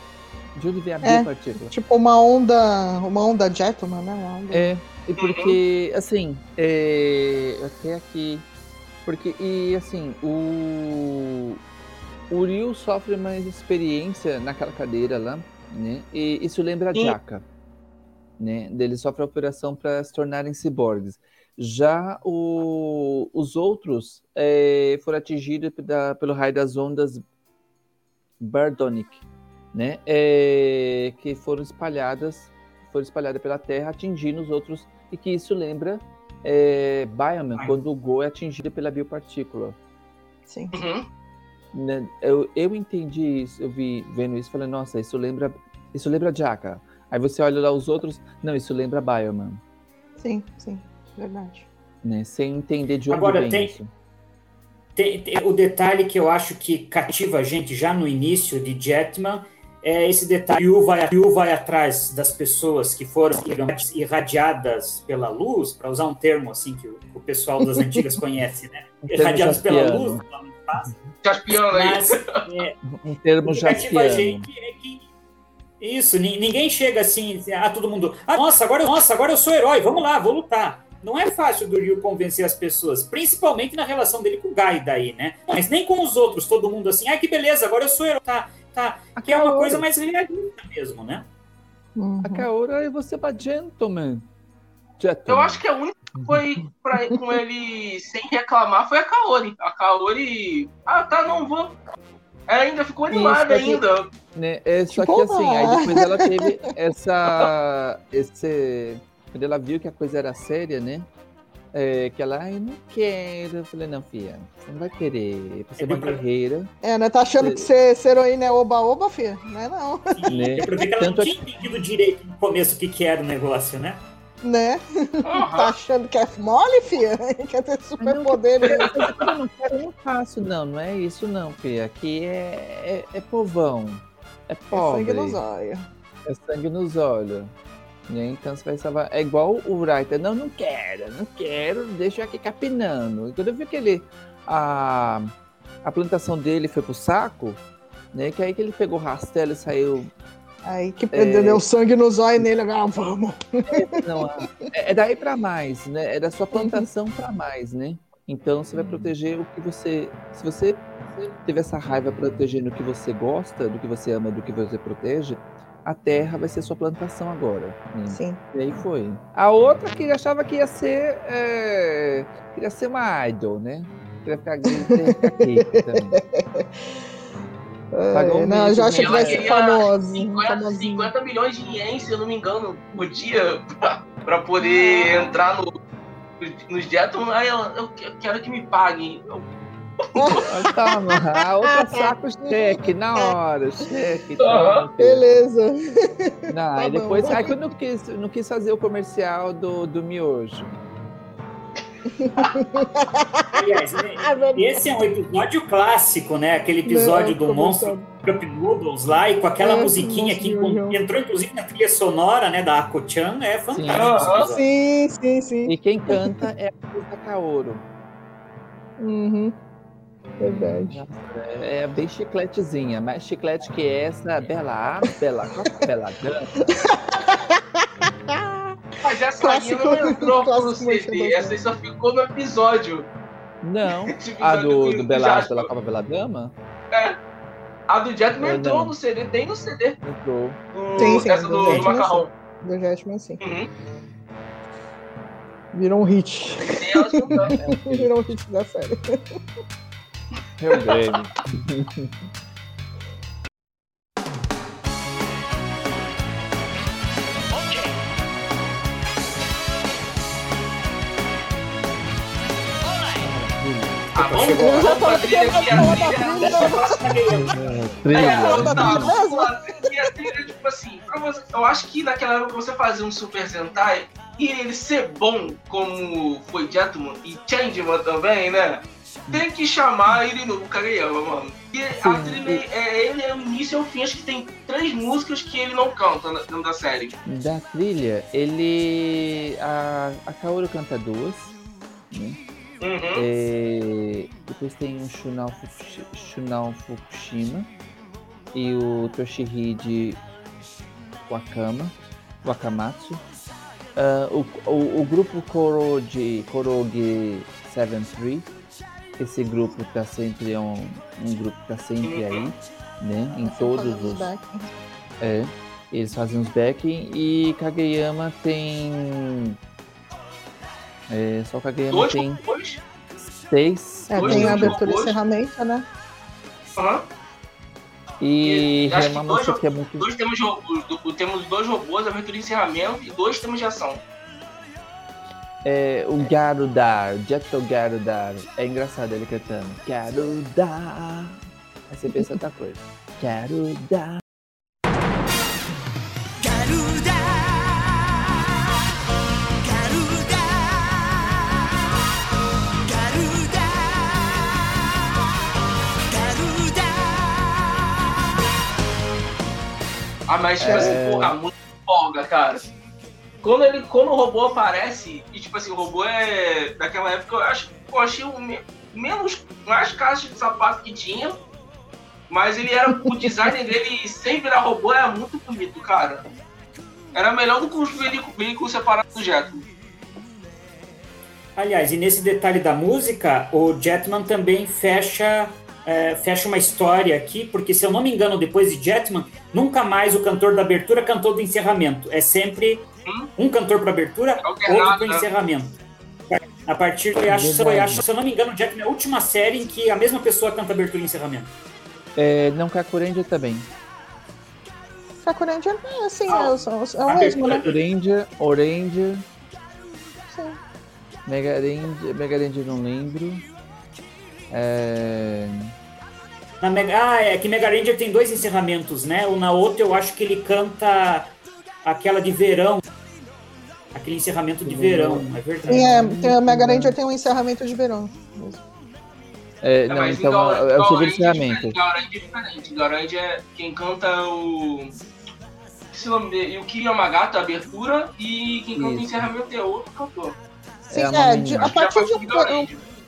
De onde vem a É. biopartícula? Tipo uma onda. Uma onda Jetman, né? Uma onda... É, e porque, assim, é, até aqui. Porque, e assim, o. O Ryu sofre uma experiência naquela cadeira lá, né? E isso lembra a. Jaka. Né? Ele sofre a operação para se tornarem ciborgues. Já o- os outros é, foram atingidos da- pelo raio das ondas Bardonic, né? É, que foram espalhadas, foram espalhadas pela Terra, atingindo os outros, e que isso lembra é, Bioman, quando o Go é atingido pela biopartícula. Sim. Uhum. Né? Eu, eu entendi isso, eu vi vendo isso, falei, nossa, isso lembra, isso lembra Jaka. Aí você olha lá os outros, não, isso lembra Bioman, Sim, sim. Verdade. né? Sem entender de onde Agora, vem tem- isso. Tem, tem- o detalhe que eu acho que cativa a gente já no início de Jetman é esse detalhe. O vai, vai atrás das pessoas que foram digamos, irradiadas pela luz, para usar um termo assim que o, o pessoal das antigas conhece, né? Irradiadas pela luz, fácil, Caspiano aí. mas é, Um termo a jaspiano. é que isso, ni- ninguém chega assim, ah, todo mundo, ah, nossa, agora, eu- nossa, agora eu sou herói, vamos lá, vou lutar. Não é fácil do Ryu convencer as pessoas, principalmente na relação dele com o Gai daí, né? Mas nem com os outros, todo mundo assim, ah, que beleza, agora eu sou herói, tá? tá. A Que é uma coisa mais realista mesmo, né? Uhum. A Kaoru é você pra gentleman. Gentleman. Eu acho que a única foi pra, com ele sem reclamar foi a Kaori. A Kaori. Ah, tá, não vou. Ela ainda ficou animada Isso, ainda. Né? É, só que Tipo, assim, aí depois ela teve essa. Esse, quando ela viu que a coisa era séria, né? É, que ela, ai, não quero. Eu falei, não, filha, você não vai querer. Você é uma guerreira, É, né? Tá achando que ser, ser heroína é oba-oba, filha? Não é não, né? Eu ver que ela Tanto não é tinha entendido direito no começo o que, que era o negócio, né? Né? Tá Aham. achando que é mole, filha? Quer ter superpoder, né? Eu não quero, eu não faço, não. Não é isso, não, filha. Aqui é, é, é povão. É pobre. Sangue nos olhos. É sangue nos olhos. Né? Então você vai salvar. É igual o Writer. Não, não quero, não quero, deixa eu aqui capinando. E quando eu vi que ele. A, a plantação dele foi pro saco, né? Que aí que ele pegou o rastelo e saiu. Aí que É. deu sangue nos olhos nele. Ah, vamos. Não, é, é daí pra mais, né? É da sua plantação pra mais, né? Então você vai proteger o que você. Se você teve essa raiva protegendo o que você gosta, do que você ama, do que você protege, a terra vai ser sua plantação agora. né? Sim. E aí foi. A outra que achava que ia ser. é, Queria ser uma idol, né? Queria ficar queria ficar também. Pagou É, não, mês, já acha né? que vai Ela ser famoso. 50, famosinho. 50 milhões de ienes, se eu não me engano, por dia pra, pra poder entrar no, nos Jetson. Aí ela, eu que- quero que me paguem. Eu, Mas Toma, a outra saco cheque, na hora, cheque. toma, Aham. filho. Beleza. Não, aí bom. depois. Aí quando eu não quis, não quis fazer o comercial do, do miojo. Aliás, né, esse é um episódio clássico, né? Aquele episódio Não, do monstro Cup Noodles lá, e com aquela É, musiquinha que, com- entrou inclusive na trilha sonora, né, da Ako-chan, é fantástico. Sim, sim, sim. E quem canta é a da Kaoru. Uhum. Verdade. Nossa, é, é bem chicletezinha, mais chiclete que essa, Bela A, Bela A, Bela. Mas essa Clássico- aí não entrou pro CD, essa aí só ficou no episódio. Não, a do, do Bela A, Jasper. Bela Copa, Bela Dama? A do Jetman Eu entrou não. no CD, tem no CD. Entrou. do- Sim, sim, essa do do, do Jetman, macarrão. Do Jetman, sim. Uhum. Virou um hit. Tem. Virou um hit da série. Meu Grêmio. vamos, Chegou vamos lá. pra trilha aqui. A tá, vamos a trilha, tipo assim, eu acho que naquela época você fazer um Super Sentai e ele ser bom como foi Jetman e Changeman também, né? Tem que chamar ele no Kageyama, mano. E a trilha, é, ele é o início e o fim, acho que tem três músicas que ele não canta na- dentro da série. Da trilha, ele. A, a Kaoru canta duas. Né? Uhum. É, depois tem o Shunao, Fukushi- Shunao Fukushima e o Toshihide Wakama, Wakamatsu. Ah, o, o, o grupo Koro de Koroge 73, esse grupo tá sempre é um, um grupo que tá sempre aí, né? Em todos os. back. É, eles fazem os backing e Kageyama tem. É, só Kageyama Dois tem robôs. seis. É, Dois tem a abertura e encerramento, né? Aham. E E acho que dois- que é muito. Dois temos, do- temos dois robôs, abertura e encerramento, e dois temos de ação. É, o Garudar, Jetto Garudar. É engraçado ele cantando. Garudar. Aí você pensa outra coisa. Garudar. Ah, mas tipo É. assim, porra, muito folga, cara. Quando, ele, quando o robô aparece, e tipo assim, o robô é. Daquela época, eu acho eu achei o me- menos. mais caixas de sapato que tinha. Mas ele era. O design dele sem virar robô era muito bonito, cara. Era melhor do que os veículos, veículos separados do Jetman. Aliás, e nesse detalhe da música, o Jetman também fecha é, fecha uma história aqui, porque se eu não me engano, depois de Jetman, nunca mais o cantor da abertura cantou do encerramento. É sempre Hum? um cantor para abertura, Alternado, outro para né? encerramento. A partir, eu acho, eu acho, se eu não me engano, Jetman é a última série em que a mesma pessoa canta abertura e encerramento. É, não, Kakuranger também. Ranger é assim, Ah, é, o- é o mesmo, né? Kakuranger, Oranger, Sim. Mega Ranger, Mega Ranger não lembro. É... Na Mega, ah, é que Mega Ranger tem dois encerramentos, né? O na outra eu acho que ele canta aquela de verão. Aquele encerramento de verão, é verdade. É, tem, a Mega Ranger tem um encerramento de verão. É, É, não, mas então Gal- é o é encerramento. diferente, Gaurange é diferente. Gaurange é quem canta é o. Esse nome dele, Yuki Yamagata, a abertura, e quem canta o encerramento é outro cantor. Sim, É é, de- a partir de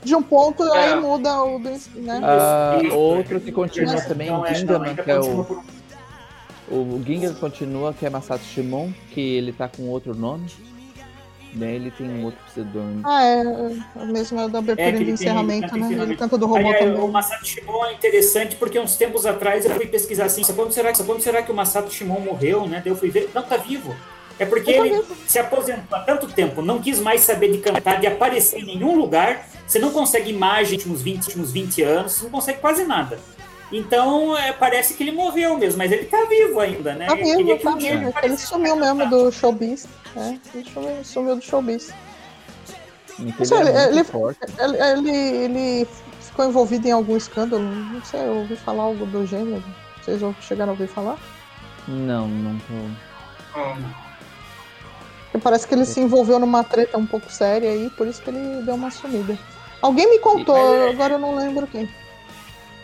De um ponto É. aí muda o do, né? Ah, outro que continua Mas, também, não, o é, Gingaman, ainda que é o, por- o Ginga continua, que é Masato Shimon, que ele tá com outro nome. Né? Ele tem um outro pseudônimo. Ah, é, é a mesma da abertura É, e tem- encerramento, canta né? Ele canta do robô Aí, é, também. o Masato Shimon é interessante porque uns tempos atrás eu fui pesquisar assim, quando será, que- quando será que o Masato Shimon morreu, né? Daí eu fui ver, não, tá vivo. É porque ele se aposentou há tanto tempo, não quis mais saber de cantar, de aparecer em nenhum lugar. Você não consegue imagem nos últimos 20, últimos 20 anos, você não consegue quase nada. Então, é, parece que ele morreu mesmo, mas ele tá vivo ainda, né? Tá vivo, tá um vivo. Ele sumiu mesmo do showbiz. É, ele sumiu, sumiu do showbiz. Não sei, ele é ele- ele-. Ele, ele, ficou envolvido em algum escândalo, não sei, eu ouvi falar algo do gênero. Vocês chegaram a ouvir falar? Não, não tô. Hum. Porque parece que ele se envolveu numa treta um pouco séria aí, por isso que ele deu uma sumida. Alguém me contou, Mas é- agora eu não lembro quem.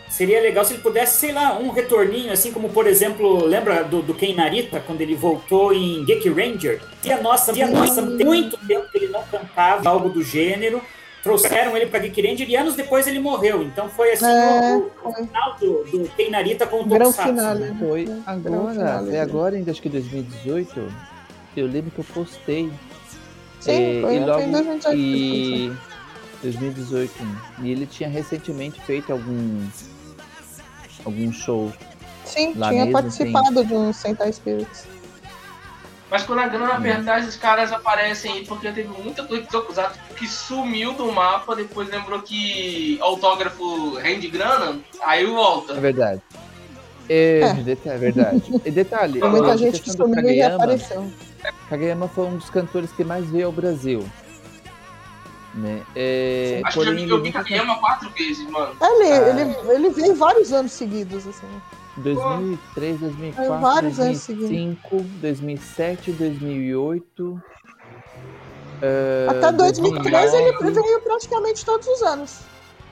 Seria legal se ele pudesse, sei lá, um retorninho, assim como, por exemplo, lembra do, do Ken Narita, quando ele voltou em Geek Ranger? E a nossa, e a nossa, muito tempo que ele não cantava algo do gênero. Trouxeram ele pra Geek Ranger e anos depois ele morreu. Então foi assim É, o, o final do, do Ken Narita com o Grande Tokusatsu. finale. né? Foi Grande agora, né? agora, ainda acho que 2018. Eu lembro que eu postei. Sim, É, foi, e logo em 2018. e 2018 e ele tinha recentemente feito algum algum show Sim, lá tinha mesmo participado de um Sentai Spirits. Mas quando a grana apertar, esses caras aparecem aí, porque teve muita coisa de Tokusatsu que sumiu do mapa, depois lembrou que autógrafo rende grana, aí é volta. verdade é, É. é verdade e detalhe muita gente que sumiu e Kageyama, apareceu. Kageyama foi um dos cantores que mais veio ao Brasil né é, Acho que eu, porém vi- ele eu vi Kageyama quatro vezes, mano. Ele, Ah. ele, ele veio vários anos seguidos, assim. 2003, 2004, vários anos 2005, 2007, 2008. eh, Até 2013 ele 2009. veio praticamente todos os anos.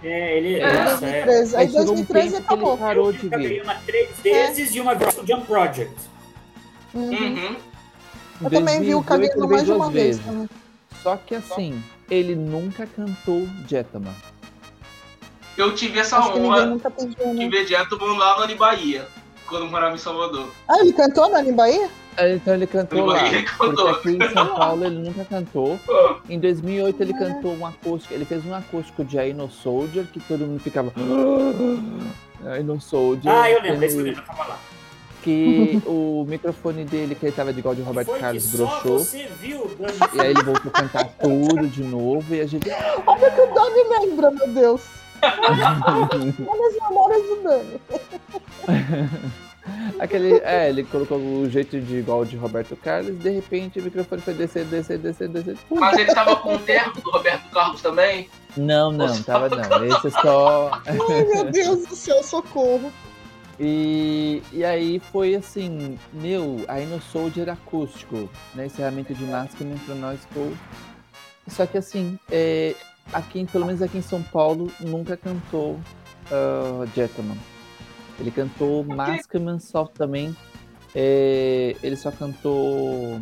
É, ele. É, nossa, é. 2013. Aí Aí chegou um 2013 tempo que ele acabou. parou de vi vir. Kageyama três vezes e uma vez no Jump Project. Uhum. Uhum. Eu também vi o 2018 Kageyama ele mais de uma vez. também. Só que assim, ele nunca cantou Jetama. Eu tive essa Acho honra nunca pediu, de né? ver Jetman lá no Bahia, quando morava em Salvador. Ah, ele cantou na Bahia? Então ele cantou Ele lá. ele Porque cantou. aqui em São Paulo ele nunca cantou. Em 2008 ele cantou um acústico. Ele fez um acústico de I No Soldier que todo mundo ficava. I No Soldier. Ah, eu lembro, esse eu ele- lembro, eu tava lá. Que o microfone dele, que ele tava de igual de Roberto Foi Carlos, só broxou. você viu, Dani. E aí ele voltou a cantar tudo de novo. E a gente. Olha que o Dani lembra, meu Deus. Olha as memórias do Dani. Aquele, é, ele colocou o jeito de igual de Roberto Carlos, de repente o microfone foi descer, descer, descer, descer. Pum. Mas ele tava com o terno do Roberto Carlos também. Não, não, tava não. Esse é só. Ai, meu Deus do céu, socorro. E, e aí foi assim, meu, aí no Soldier acústico, né? Encerramento de Maskman pra nós ficou. Só que assim, é, aqui, pelo menos aqui em São Paulo, nunca cantou uh, Gentleman. Ele cantou Maskman só também. é, ele só cantou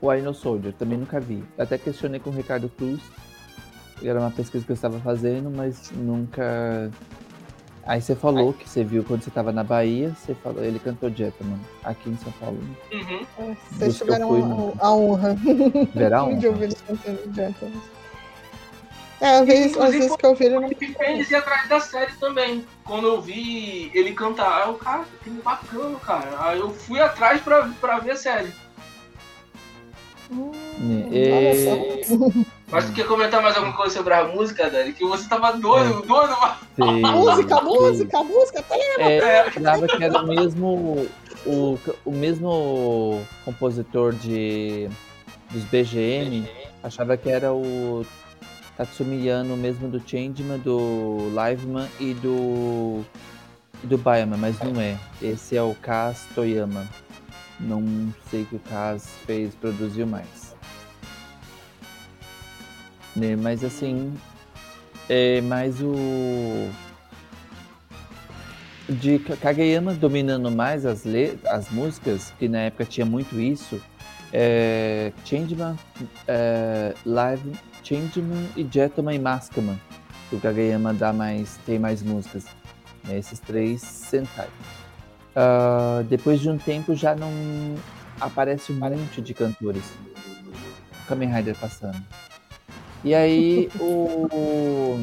o I No Soldier, também nunca vi. Até questionei com o Ricardo Cruz. Era uma pesquisa que eu estava fazendo, mas nunca. Aí você falou que você viu quando você estava na Bahia, você falou, ele cantou Gentleman aqui em São Paulo. Uhum. Vocês Dos que eu tiveram fui, a, a honra Verá de ouvir eles cantando Gentleman. É, às vezes, às vezes que eu vi ele não. atrás da série também. Quando eu vi ele cantar, aí eu, cara, que bacana, cara. Aí eu fui atrás pra, pra ver a série. Hum, É, olha é. Mas tu quer comentar mais alguma coisa sobre a música, Dani? Que você tava doido, doido, mas... sim, Música, sim. música, música, tem. É, eu achava que era o mesmo, o, o mesmo compositor de, dos BGM, achava que era o Tatsumi Yano, mesmo do Changeman, do Liveman e do, do Bayama, mas não é. Esse é o Kaz Toyama. Não sei que o Kaz fez, produziu mais. Né, mas assim, é mais o de Ka- Kageyama dominando mais as, le as músicas, que na época tinha muito isso, é Changeman, é, Live, Changeman e Jetman e Maskaman. O Kageyama dá mais, tem mais músicas. né, Esses três Sentai. Ah, depois de um tempo já não aparece um monte de cantores. Kamen Rider passando. E aí o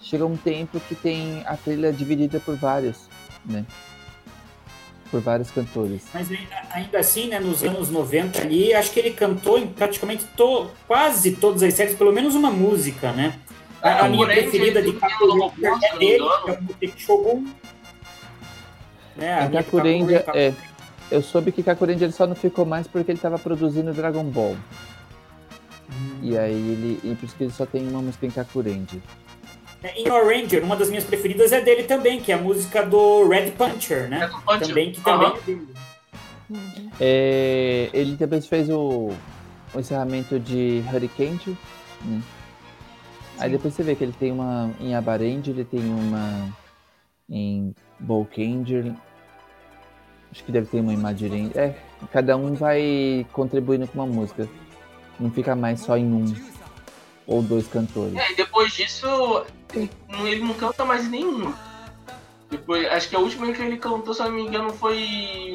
chega um tempo que tem a trilha dividida por vários, né? Por vários cantores. Mas ainda- assim, né, nos anos 90 ali, acho que ele cantou em praticamente to- quase todas as séries, pelo menos uma música, né? A, a minha preferida de tem Kakuren o robô, se é dele, é o Shogun. Né, Em Kakurendia, Kakuren- é, eu soube que Kakurendia ele só não ficou mais porque ele estava produzindo Dragon Ball. Hum. E aí ele. E por isso que ele só tem uma música em Kakurendia. Em Oranger, uma das minhas preferidas é dele também, que é a música do Red Puncher, né? É do Punch. Também, que também Aham. é dele. É, ele também fez o, o encerramento de Hurricane, né? Aí depois você vê que ele tem uma em Abarend, ele tem uma em Bolkanger, acho que deve ter uma em Madiren. É, cada um vai contribuindo com uma música. Não fica mais só em um ou dois cantores. É, depois disso, ele não- canta mais nenhuma. Depois, acho que a última que ele cantou, se não me engano, foi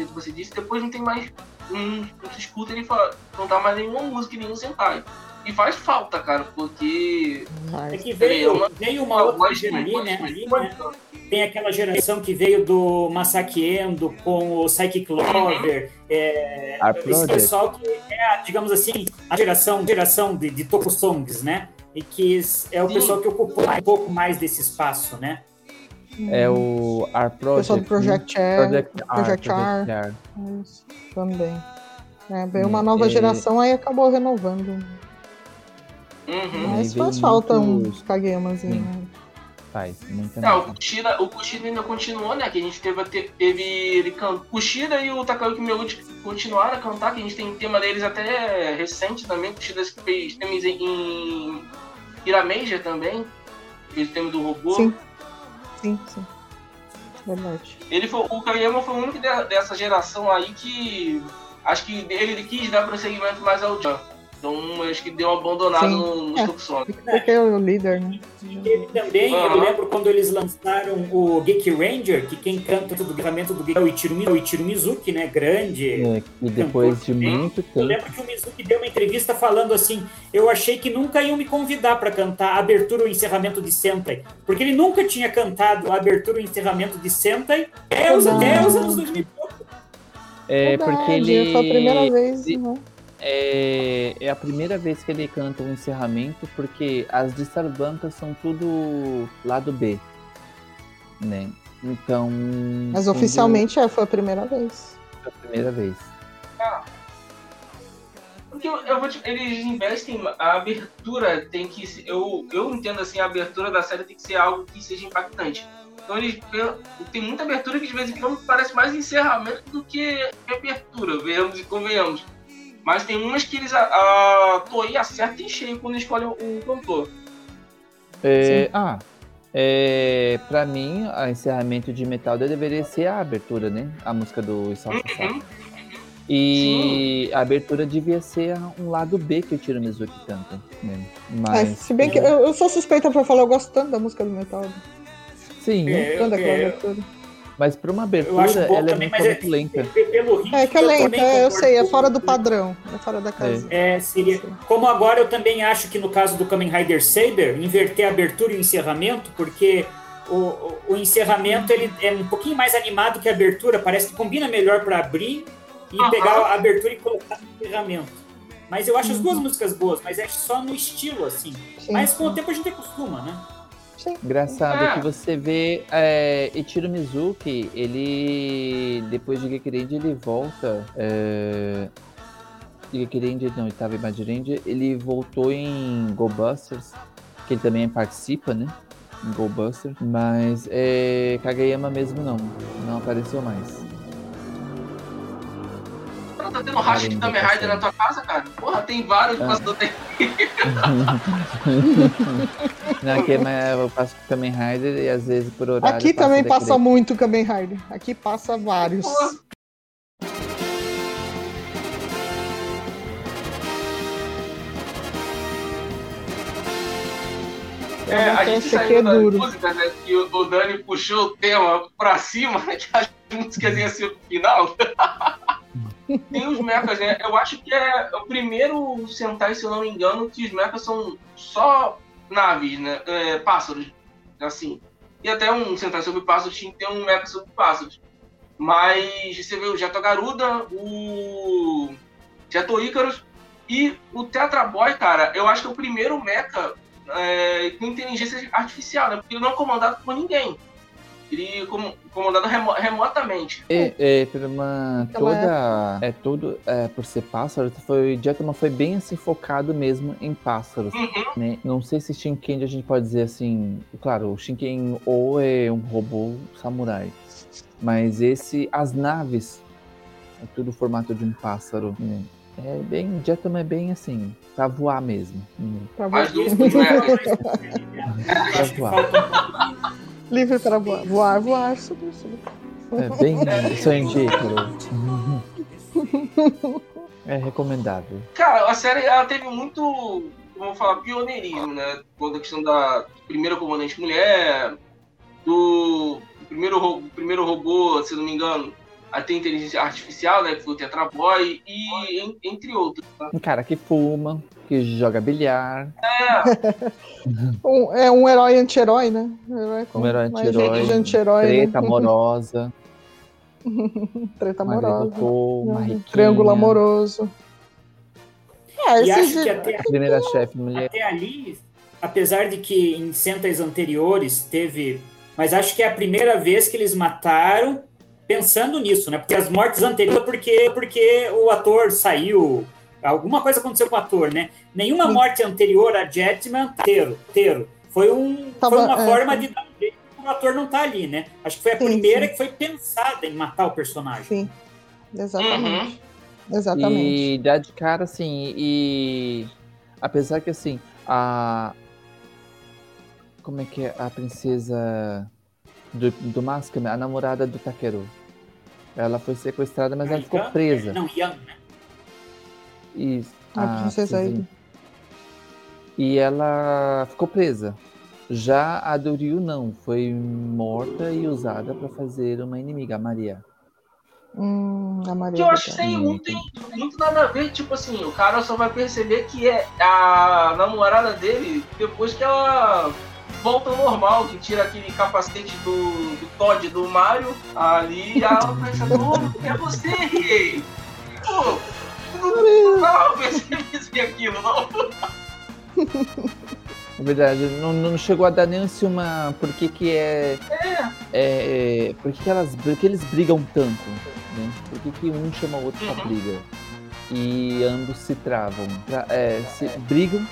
em que você disse. Depois não tem mais. Não, não se escuta ele fa- cantar mais nenhuma música, nenhum Sentai. E faz falta, cara, porque. É que veio, uma- veio uma uma outra geração ali, né? Ali, né? Tem aquela geração que veio do Masaki Endo com o Psychic Clover. É, esse pessoal que é, digamos assim, a geração, geração de, de Toku Songs, né? E que é o Sim. pessoal que ocupou um pouco mais desse espaço, né? É o Art Project. pessoal do né? Project R, Project R. Project R. Project R. Isso, também. É, veio uma Hum, nova é. geração, aí acabou renovando. Uhum. Mas faz falta Kageyamazinhos. Sim. né? Faz, muita É, o. Kushida, o Kushida ainda continuou, né? Que a gente teve, te- teve ele can... Kushida e o Takayuki Miyoguchi continuaram a cantar, que a gente tem tema deles até recente também. Kushida fez temas em, em Irameja também, fez o tema do robô. Sim. Sim, sim. Verdade. Ele foi, o Kageyama foi o único de- dessa geração aí que acho que ele quis dar prosseguimento mais ao Jan. Então acho que deu um abandonado Sim. no, no É. Tokusonic. Porque é o líder, né? E teve também, eu Aham. lembro quando eles lançaram o Geek Ranger, que quem canta do gravamento do Geek é o Ichiro, Mi- o Ichiro Mizuki, né? Grande. É, e depois de também. muito Eu tempo. lembro que o Mizuki deu uma entrevista falando assim: eu achei que nunca iam me convidar para cantar a abertura ou encerramento de Sentai, porque ele nunca tinha cantado a abertura ou encerramento de Sentai até os, até os anos 2000. É Verdade, porque ele. Foi a primeira vez, ele- né? É, é a primeira vez que ele canta um encerramento, porque as de Sarbanca são tudo lado B. Né? Então. Mas quando- oficialmente é, foi a primeira vez. foi a primeira vez. Porque eu, te, eles investem, a abertura tem que ser, eu, eu entendo assim, a abertura da série tem que ser algo que seja impactante. Então eles tem muita abertura que de vez em quando parece mais encerramento do que abertura, venhamos e convenhamos. Mas tem umas que eles a, a Toei acerta em cheio quando escolhem o, o cantor. É, ah, é, pra mim, o encerramento de Metal deveria ser a abertura, né? A música do Isao Sasaki. Uhum. E a abertura devia ser um lado B que o Tiro Mizuki canta. Né? É, Mas. se bem que eu, eu sou suspeita pra falar, eu gosto tanto da música do metal. Sim, É, Tanto daquela é, abertura. Mas pra uma Eu abertura, acho bom ela é também, muito, mas é, muito lenta. pelo ritmo. É que é eu lenta, também é, eu sei, é fora do padrão. É fora da casa. É, seria. Como agora eu também acho que no caso do Kamen Rider Saber, inverter a abertura e o encerramento, porque o, o, o encerramento ele é um pouquinho mais animado que a abertura, parece que combina melhor para abrir e Aham. pegar a abertura e colocar no encerramento. Mas eu acho as Uhum. duas músicas boas, mas é só no estilo, assim. Sim, Mas com o tempo a gente acostuma, né? Sim. Engraçado É. que você vê é, Ichiro Mizuki, ele depois de Gekirendi ele volta. É, Gekirendi não, ele tava em Majirendi, ele voltou em Go Busters, que ele também participa, né? Em Go mas é, Kageyama mesmo não, não apareceu mais. Cara, tá tendo racha de Kamen Rider na tua casa, cara? Porra, tem vários Ah. passando tem. não, aqui é eu passo com Kamen Rider e às vezes por horário. Aqui também passa muito Kamen Rider. Aqui passa vários. Porra. É, a gente aqui saiu é das duro. músicas, né? Que o, o Dani puxou o tema pra cima, que as músicas iam ser pro final. Tem os mechas, né? Eu acho que é o primeiro Sentai, se eu não me engano, que os mechas são só naves, né? É, pássaros, assim. E até um Sentai sobre pássaros tinha que ter um mecha sobre pássaros. Mas você vê o Jeto Garuda, o Jeto Icarus e o Tetra Boy, cara, eu acho que é o primeiro mecha é, com inteligência artificial, né? Porque ele não é comandado por ninguém. Ele é com- comandado remo- remotamente. É, é, por uma Aquela toda é todo é, por ser pássaro, foi Jetman foi bem assim focado mesmo em pássaros, Uhum. né? Não sei se Shinken a gente pode dizer assim, claro, o Shinken ou é um robô samurai, mas esse as naves é tudo o formato de um pássaro, né? É bem Jetman é bem assim, pra voar mesmo. né? Pra Mas voar. mechas. Eu acho que voar. Livre para voar. Voar, voar, subir, subir. É bem Ícaro. É recomendável. Cara, a série ela teve muito, vamos falar, pioneirismo, né? Quando a questão da primeira comandante mulher, do primeiro, ro- primeiro robô, se não me engano, até inteligência artificial, né? Que foi o Tetra Boy, e en- entre outros. tá? Um cara que fuma, que joga bilhar, Um, é um herói anti-herói, né? Um herói, com Um herói anti-herói, anti-herói. né? treta amorosa, Treta uma amorosa. Riquinha, Triângulo amoroso. É, E esse acho de- que até, primeira chefe mulher. até ali, apesar de que em Sentais anteriores teve. Mas acho que é a primeira vez que eles mataram pensando nisso, né? Porque as mortes anteriores, porque, porque o ator saiu. Alguma coisa aconteceu com o ator, né? Nenhuma Sim. morte anterior a Jetman, teiro, teiro. Foi, um, Tava- foi uma é, forma de dar um jeito pro ator não estar ali, né? Acho que foi a Sim, primeira sim. que foi pensada em matar o personagem. Sim, exatamente. Uhum. Exatamente. E dá de cara assim, e apesar que assim, a. Como é que é? A princesa do, do Maskman, a namorada do Takeru. Ela foi sequestrada, mas ela ficou presa. Não, Yan, né? E, A princesa princesinha. E ela ficou presa. Já a do Ryu não, foi morta e usada para fazer uma inimiga, a Maria. Hum, a Maria Que eu acho que do tem, Hum, não tem muito nada a ver, tipo assim, o cara só vai perceber que é a namorada dele depois que ela volta ao normal, que tira aquele capacete do, do Todd do Mario ali e ela pensa, pô, é você, Riei. Pô, não, não percebi aquilo, não. Na verdade, não, não chegou a dar nem assim uma. Por que, que é. é por que, que elas, por que eles brigam tanto? Né? Por que, que um chama o outro pra Uhum. briga? E ambos se travam. Tra- é, se brigam,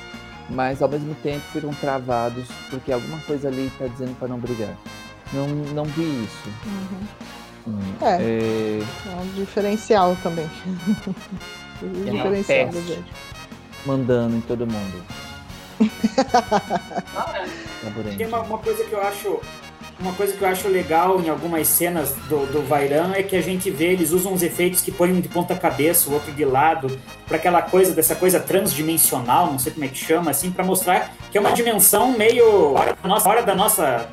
mas ao mesmo tempo ficam travados porque alguma coisa ali tá dizendo pra não brigar. Não, não vi isso. Uhum. Hum, É. é, É um diferencial também. É da peste. gente. mandando em todo mundo. Ah, é. Tem uma, uma coisa que eu acho. Uma coisa que eu acho legal em algumas cenas do, do Vairan é que a gente vê, eles usam uns efeitos que põem um de ponta cabeça, o outro de lado, para aquela coisa, dessa coisa transdimensional, não sei como é que chama, assim, para mostrar que é uma dimensão meio fora da nossa, fora da nossa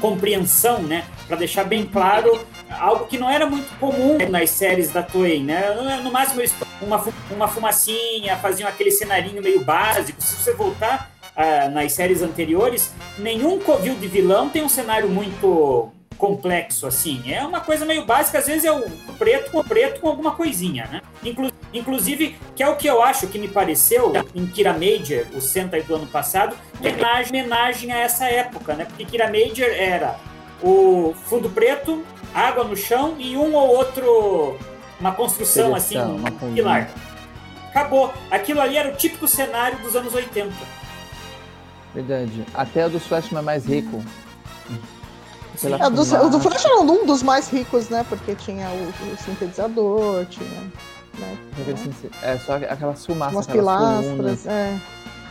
compreensão, né? para deixar bem claro algo que não era muito comum nas séries da Toei, né? No máximo eles uma, uma fumacinha, faziam aquele cenarinho meio básico. Se você voltar ah, nas séries anteriores, nenhum covil de vilão tem um cenário muito complexo assim. É uma coisa meio básica, às vezes é o preto com preto com alguma coisinha, né? Inclu- inclusive, que é o que eu acho que me pareceu em Kira Major, o Sentai do ano passado, que é homenagem, homenagem a essa época, né? Porque Kira Major era o fundo preto, água no chão e um ou outro uma construção assim, um pilar. Acabou. Aquilo ali era o típico cenário dos anos 80. Verdade. Até o dos Flashman mais rico. É, do, o do Flash era um dos mais ricos, né? Porque tinha o, o sintetizador, tinha né, É só aquelas fumaças, umas aquelas pilastras, colunas. é,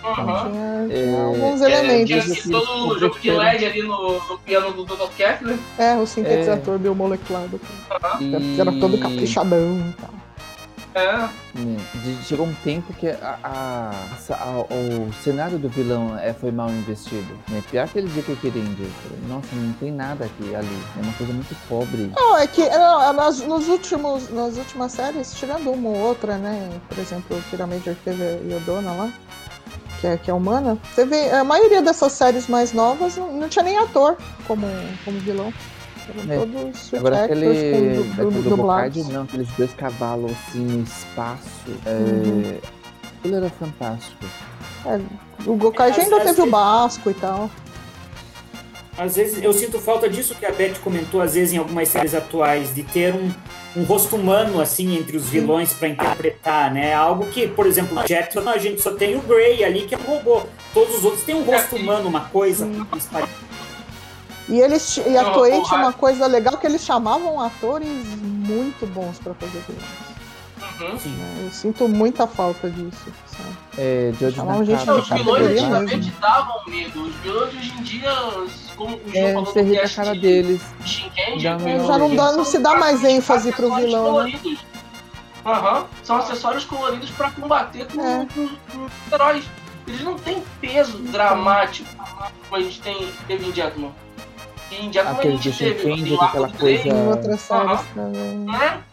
Aham. tinha, É, tinha alguns É, tinha elementos. assim, todo o jogo de LED ali no, no piano do Dr. Kessler. É, o sintetizador biomolecular do E... Era todo caprichadão e tal. É. né, de- Chegou um tempo que a, a- a- a- o cenário do vilão é, foi mal investido. Né? Pior aquele dia que eu queria. Nossa, não tem nada aqui ali. É uma coisa muito pobre. Não, é que é, nas, nos últimos, nas últimas séries, tirando uma ou outra, né? Por exemplo, o Kira Major que teve a Yodona lá, que é, que é humana. Você vê, a maioria dessas séries mais novas não, não tinha nem ator como, como vilão. Eram É. todos Agora aquele com do dublados. Bocardi, não, aqueles dois cavalos assim no espaço. É... Uhum. Aquilo era fantástico. O Gokaigen Às- ainda teve o Basco e tal. Às vezes eu sinto falta disso que a Beth comentou, às vezes em algumas séries atuais, de ter um, um rosto humano assim entre os vilões para interpretar, né? Algo que, por exemplo, Jetson a gente só tem o Grey ali que é um robô. Todos os outros têm um rosto humano, uma coisa. E, eles, e a Toei tinha uma coisa legal que eles chamavam atores muito bons pra fazer vilões. Uhum. Sim. né? Eu sinto muita falta disso, sabe? É, George Chamavam gente Não, Nakata. os de vilões categoria antigamente davam medo. Os vilões hoje em dia, como o João É, falou você ri da cara de deles. Eles Já não, dá, não se dá mais ênfase pro vilão, né? coloridos. Aham, são acessórios coloridos pra combater com, É. com- com os heróis. Eles não têm peso dramático como a gente tem, teve em Jetman. E em Jetman a Aquele do gente teve aquela coisa- Em outras séries Aham. também. né?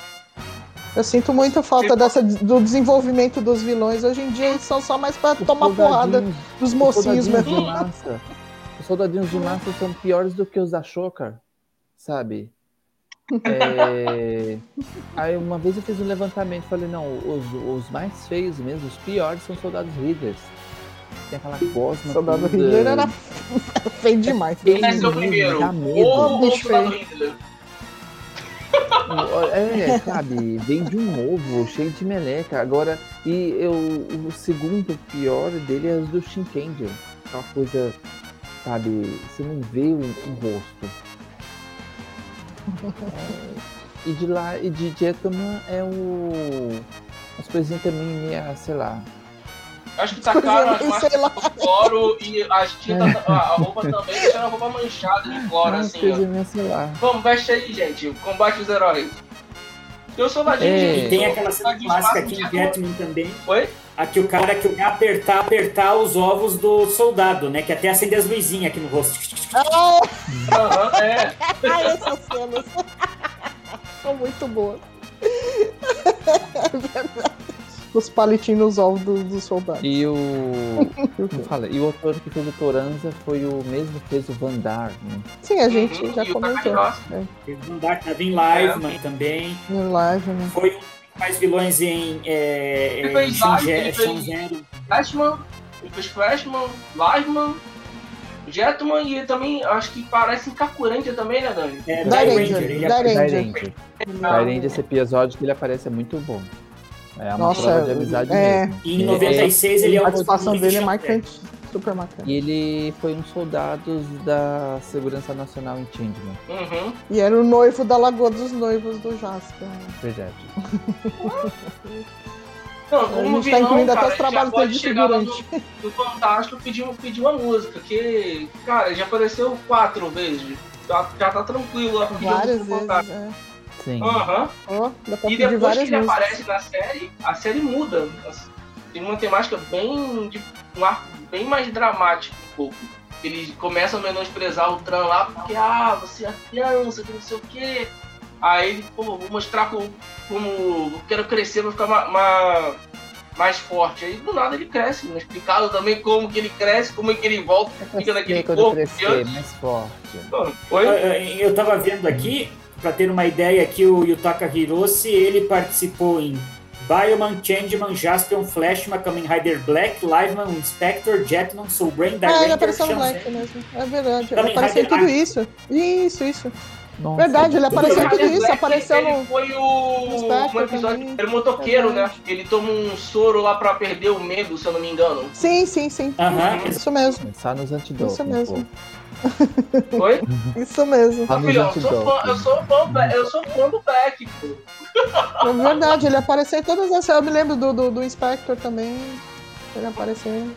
Eu sinto muita falta dessa, do desenvolvimento dos vilões. Hoje em dia eles são só mais pra tomar porrada dos os mocinhos soldadinhos mesmo. de massa. Os soldadinhos de massa são piores do que os da Shocker, sabe? É... Aí uma vez eu fiz um levantamento e falei, não, os, os mais feios mesmo, os piores são soldados Readers. Tem aquela gosma. Soldado Hitler era feio demais. Ele- é o Dá primeiro. medo. O Bicho soldado feio. É, sabe, vem de um ovo, cheio de meleca. Agora, e eu, o segundo pior dele é os do Shinkenger. Aquela coisa, sabe, você não vê um, um rosto. É, e de lá, e de Jetman é o. As coisinhas também meia, sei lá. Acho que tacaram as marcas lá. do cloro e as tintas, a, a roupa também deixaram a roupa manchada de cloro, Umas assim, ó. Vamos, veste aí, gente. Combate os heróis. Eu sou ladinho É. de. E tem aquela cena clássica aqui em de- Batman também. Oi? Aqui o cara que vai apertar, apertar os ovos do soldado, né? Que até acende as luzinhas aqui no rosto. Ah, Aham, é. ah, essas cenas são muito boas. É verdade. Os palitinhos nos ovos dos dos soldados. E o. Fala? E o ator que fez o Toranza foi o mesmo que fez o Vandar, né? Sim, a gente Uhum, já e o comentou. Teve um Dark tava em live mano, também. no live, né? Foi um dos mais vilões em, é, Ele em fez live, ele Shan fez- Zero. Flashman, fez Flashman, Liveman, Jetman e ele também, acho que parece em Kakurente também, né, Dani? É, Da Dark Ranger, é- esse episódio que ele aparece é muito bom. É uma Nossa, prova de amizade é, mesmo. E em É, 96 ele é a um participação dos dele é marcante, super marcante. E ele foi um soldado da Segurança Nacional em Changeman, Uhum. E era o noivo da Lagoa dos Noivos do Jasper. verdade. Não, A como gente tá vilão, incluindo até os já trabalhos pode dele de chegar no, no Fantástico e pedir, pedir uma música, que, cara, já apareceu quatro vezes. Já, já tá tranquilo lá pra pedir Várias vezes. Fantástico. É. Sim. Aham. Dá pra E depois que várias ele músicas. aparece na série, a série muda. Tem uma temática bem. de um arco bem mais dramático um pouco. eles começam a menosprezar o Tran lá, porque, ah, você é criança, que não sei o quê. Aí ele, pô, vou mostrar como, como eu quero crescer, vou ficar ma- ma- mais forte. Aí do nada ele cresce, não explicado também como que ele cresce, como é que ele volta, fica naquele corpo crescer, de mais forte. Oi? Eu tava vendo aqui, pra ter uma ideia, que o Yutaka Hiroshi, ele participou em Bioman, Changeman, Jaspion, Flashman, Kamen Rider Black, Liveman, Inspector, Jetman, Soul Brain, Ah, ele Director, apareceu no Shanzai. Black mesmo. É verdade. Ele Também apareceu em Rider tudo isso. Isso, isso. Nossa, Verdade, ele apareceu tudo Rider isso. Black, Apareceu ele no. foi o um episódio também. era um motoqueiro, né? Verdade. Ele toma um soro lá pra perder o medo, se eu não me engano. Sim, sim, sim. Aham, Isso mesmo. Começar nos antidotos. Isso mesmo. Oi? Isso mesmo. Tá Ah, filhão, eu sou fã, eu sou fã, eu sou fã do Black, pô. É verdade, ele apareceu em todas as. Eu me lembro do, do, do Inspector também. Ele apareceu.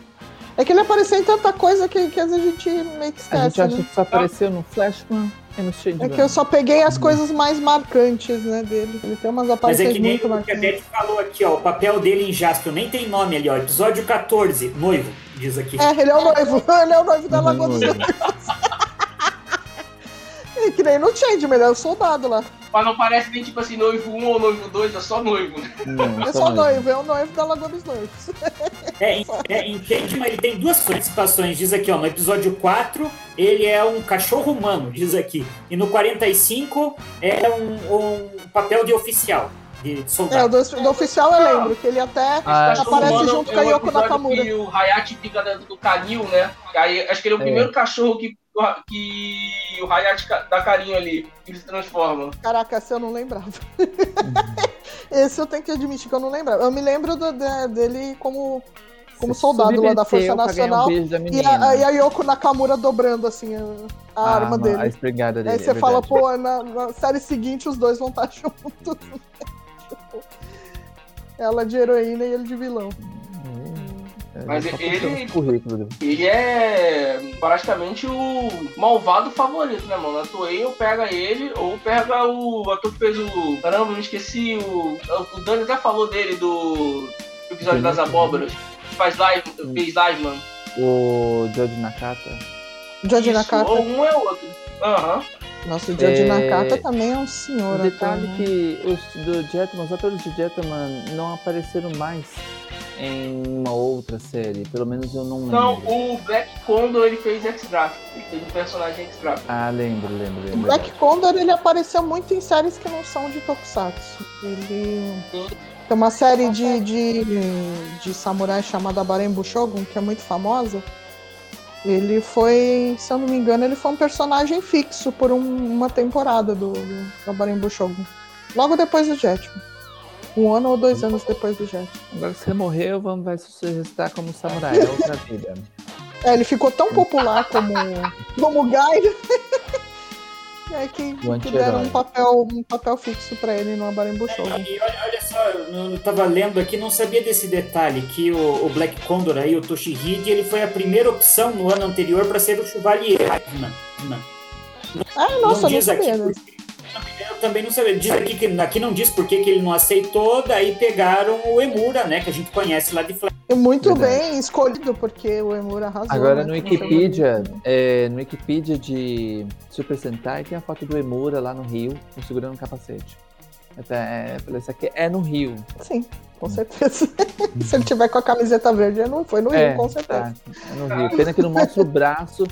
É que ele apareceu em tanta coisa que, que às vezes a gente meio que A gente esquece. acha Né? que só apareceu no Flashman e no Shade É que eu só peguei as coisas mais marcantes, né, dele. Ele tem umas Mas é aparições que nem muito o que a marcantes. Beth falou aqui, ó. O papel dele em Jaspion nem tem nome ali, ó. Episódio 14, noivo, diz aqui. É, ele é o noivo. Ele é o noivo da Uhum, Lagoa dos noivo. Noivos. E que nem no é o soldado lá. Mas não parece nem tipo assim, noivo 1 ou noivo 2, é só noivo. né? Não, É só noivo, é o noivo da Lagoa dos Noivos. É, em, é, em Changeman ele tem duas participações, diz aqui, ó. No episódio 4, ele é um cachorro humano, diz aqui. E no 45, é um, um papel de oficial, de É, o soldado. do, do oficial eu lembro, que ele até Ah, cachorro aparece humano junto é com a Yoko Nakamura. Que o Hayate fica dentro do canil, né? Aí acho que ele é o É. primeiro cachorro que, que o Hayate ca- dá carinho ali, que ele se transforma. Caraca, esse eu não lembrava. Esse eu tenho que admitir que eu não lembrava. Eu me lembro do- de- dele como, como soldado lá da Força Nacional. Um da E a, e a Yoko Nakamura dobrando assim a, a arma A dele. espingarda dele. Aí você é fala, pô, na, na série seguinte os dois vão estar juntos. Ela de heroína e ele de vilão. É, Mas ele- os currículos. Ele é praticamente o malvado favorito, né, mano? A Toei ou pega ele, ou pega o ator que fez o. Caramba, eu me esqueci. O, o Dani até falou dele do episódio das abóboras. Faz live, fez live, mano. O George Nakata. Isso, Nakata. Ou um é outro. Aham. Nossa, o Jodie É, Nakata também é um senhor. O detalhe ator, né? que os do Jetman, os atores de Jetman não apareceram mais em uma outra série. Pelo menos eu não lembro. Não, o Black Condor ele fez X-Draft. Ele fez um personagem X-Draft. Ah, lembro, lembro, O lembro. Black Condor ele apareceu muito em séries que não são de Tokusatsu. Ele tem uma série de, de, de samurai chamada Barembu Shogun, que é muito famosa. Ele foi, se eu não me engano, ele foi um personagem fixo por um- uma temporada do, do, do Barembu Shogun. Logo depois do Jetman. Um ano ou dois anos depois do Jetman. Agora que você morreu, vamos vai se ressuscitar como samurai. É outra vida. É, ele ficou tão popular como, como Guy é que, que deram um papel, um papel fixo pra ele no Barembu Shogun. E olha, olha só, eu, eu tava lendo aqui, não sabia desse detalhe, que o, o Black Condor aí, o Toshihide, ele foi a primeira opção no ano anterior para ser o Chevalier. Não, não. Ah, nossa, não diz aqui, sabia. né? Eu também não sabia. Diz aqui que aqui não diz por que ele não aceitou, daí pegaram o Emura, né, que a gente conhece lá de Flash. Muito Verdade. bem escolhido, porque o Emura arrasou. Agora né, no Wikipedia, é, no Wikipedia de Super Sentai tem a foto do Emura lá no Rio, segurando um capacete. Até, é, isso aqui é no Rio. Sim, com certeza. Se ele tiver com a camiseta verde, não foi no Rio, é, com certeza. tá, é no Rio. Pena que não mostra o braço,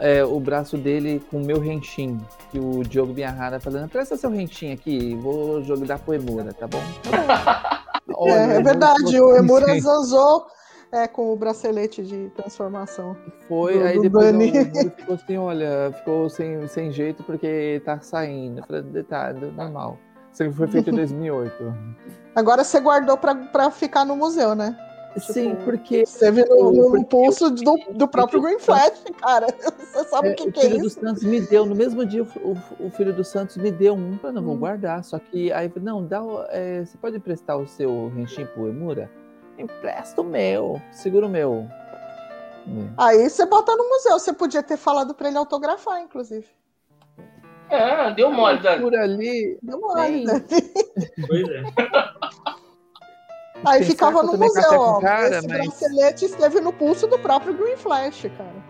é, o braço dele com o meu renchim. Que o Diogo Biarrara falando, presta seu renchim aqui, vou jogar pro Emura, tá bom? Tá bom. Olha, É, é verdade, o Emura zanzou é, com o bracelete de transformação. Foi, do- aí do depois Dani. Emura ficou assim, olha, ficou sem, sem jeito porque tá saindo. Eu falei, detalhe, normal. Isso foi feito em 2008. Agora você guardou pra, pra ficar no museu, né? Sim, porque Você viu no, no- no Porque pulso do, do próprio Green Flash, cara. Você sabe é, o que, o que é filho do isso? Santos me deu, no mesmo dia o, o- o filho do Santos me deu um, eu falei, não, vou Hum. guardar. Só que aí, eu não, dá, o- é, você pode emprestar o seu renchim pro Emura? Empresta o meu, segura o meu. É. Aí você bota no museu. Você podia ter falado pra ele autografar, inclusive. É, deu mole, Dani. Por ali, Deu mole, né? Pois é. Aí ficava no museu, ó. cara, Esse mas- bracelete esteve no pulso do próprio Green Flash, cara.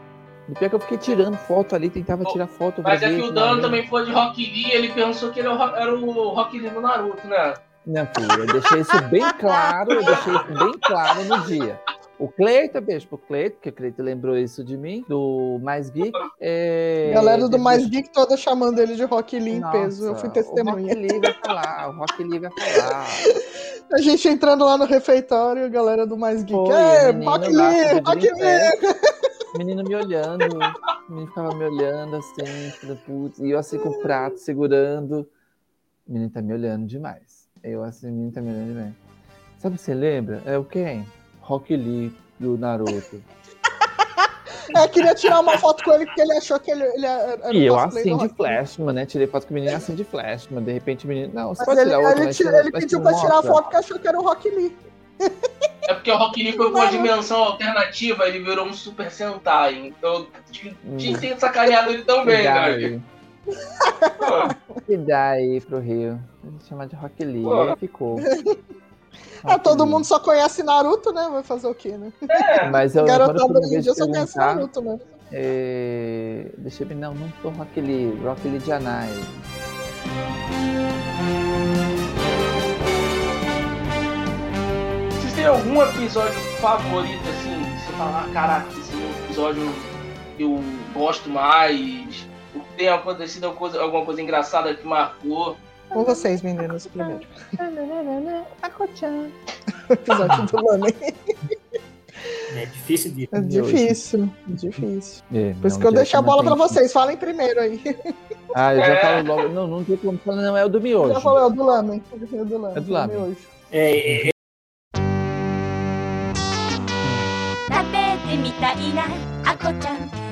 E pior que eu fiquei tirando foto ali, tentava tirar foto. Mas é que o não Dan lembro. também foi de Rock Lee, ele pensou que ele era o Ro- era o Rock Lee do Naruto, né? Não, filho, eu deixei isso bem claro, eu deixei isso bem claro no dia. O Cleiton, beijo pro Cleiton, porque o Cleiton lembrou isso de mim, do Mais Geek. É... Galera do Mais Geek toda chamando ele de Rock Lee em peso. Eu fui O testemunha. Rock Lee vai falar, o Rock Lee vai falar. A gente entrando lá no refeitório, a galera do Mais Geek. Foi, É, o Rock Lee, o Rock. Lee. O menino me olhando, o menino ficava me olhando assim, putz, e eu assim com o prato segurando. O menino tá me olhando demais. Eu assim, o menino tá me olhando demais. Sabe, você lembra? É o quem? Rock Lee do Naruto. É, queria tirar uma foto com ele porque ele achou que ele, ele era E eu assim de. Flashman, né? Tirei foto com o menino assim de Flashman. De repente o menino. Não, você Mas pode ele, tirar outro, ele, mas tira- ele pediu pra tirar a foto porque achou que era o Rock Lee. É porque o Rock Lee foi com uma dimensão alternativa, ele virou um Super Sentai. Então tinha tinha que ter sacaneado ele também, né? aí, Pô, que dá aí pro Rio. Vou chamar de Rock Lee. Pô. Aí ficou. Ah, Rock todo mundo só conhece Naruto, né? Vai fazer o quê, né? Mas eu, Garotada hoje eu em dia só conhece Naruto, né? é... deixa eu ver, não, não tô Rock Lee, Rock Lee de Anai. Vocês têm algum episódio favorito, assim? que Você fala, ah, caraca, esse episódio eu gosto mais. Tem acontecido alguma coisa, alguma coisa engraçada que marcou. Com vocês, meninas, primeiro. O episódio do Lame. É difícil de. É difícil, difícil. É, Por isso não, que eu deixo a direto bola não pra tem- vocês. Falem primeiro aí. Ah, eu já É. falo logo. Não, não tem como falar, não, é o do miojo. Já falou, é o do Lame. É o do Lame. É do Lame. Miojo. É, é, 食べてみたいなあこちゃん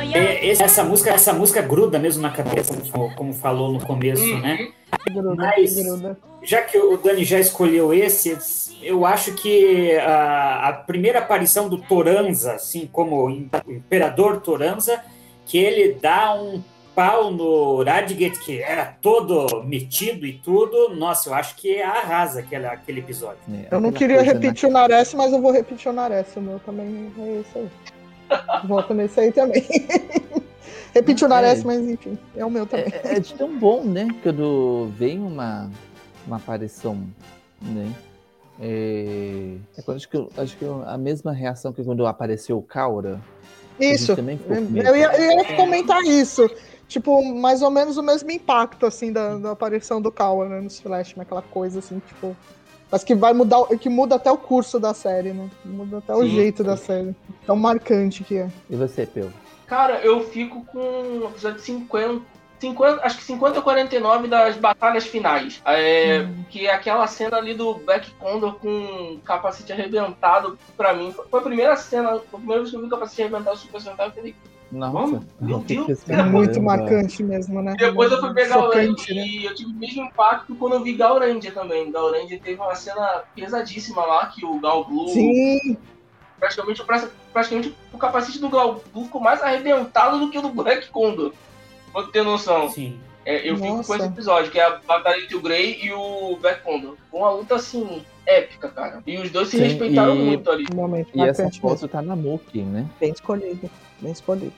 é, esse, essa, música, essa música gruda mesmo na cabeça, como, como falou no começo, uhum. né? Gruda, Mas, gruda. já que o Dani já escolheu esse, eu acho que a, a primeira aparição do Toranza, assim como o Imperador Toranza, que ele dá um pau no Radgate, que era todo metido e tudo, nossa, eu acho que arrasa aquele, aquele episódio. É, eu não queria coisa, né? repetir né? o Nares, mas eu vou repetir o Nares, o meu também é isso aí. Volta nesse aí também. Repeti o Nares, É. mas enfim, é o meu também. É, é de tão bom, né? Quando vem uma, uma aparição, né? É, é quando acho que, eu- acho que eu- a mesma reação que quando apareceu o Kaura. Isso. Eu ia, eu ia comentar isso. Tipo, mais ou menos o mesmo impacto, assim, da, da aparição do Kawa, né, nos Flashman, aquela coisa, assim, tipo... Mas que vai mudar, que muda até o curso da série, né? Muda até o Sim, jeito da série. Tão marcante que é. E você, Peu? Cara, eu fico com o episódio 50, 50. Acho que 50 ou 49 das batalhas finais. É, Que é aquela cena ali do Black Condor com o capacete arrebentado. Pra mim, foi a primeira cena. Foi a primeira vez que eu vi o capacete arrebentado do Super Sentai. Eu falei, Nossa? Meu Deus. É muito marcante mesmo, né? Depois eu fui pegar o Chocante, Ranger né? e eu tive o mesmo impacto quando eu vi Ranger também. Ranger teve uma cena pesadíssima lá, que o Gal Blue, Sim, praticamente, praticamente o capacete do Gal Blue ficou mais arrebentado do que o do Black Condor. Pra ter noção. Sim. É, eu fico com Nossa. esse episódio, que é a batalha entre o Grey e o Black Condor. Foi uma luta, assim, épica, cara. E os dois se Sim, respeitaram e- muito ali. um momento E essa foto tá na Muki, né? Bem escolhido, bem escolhido.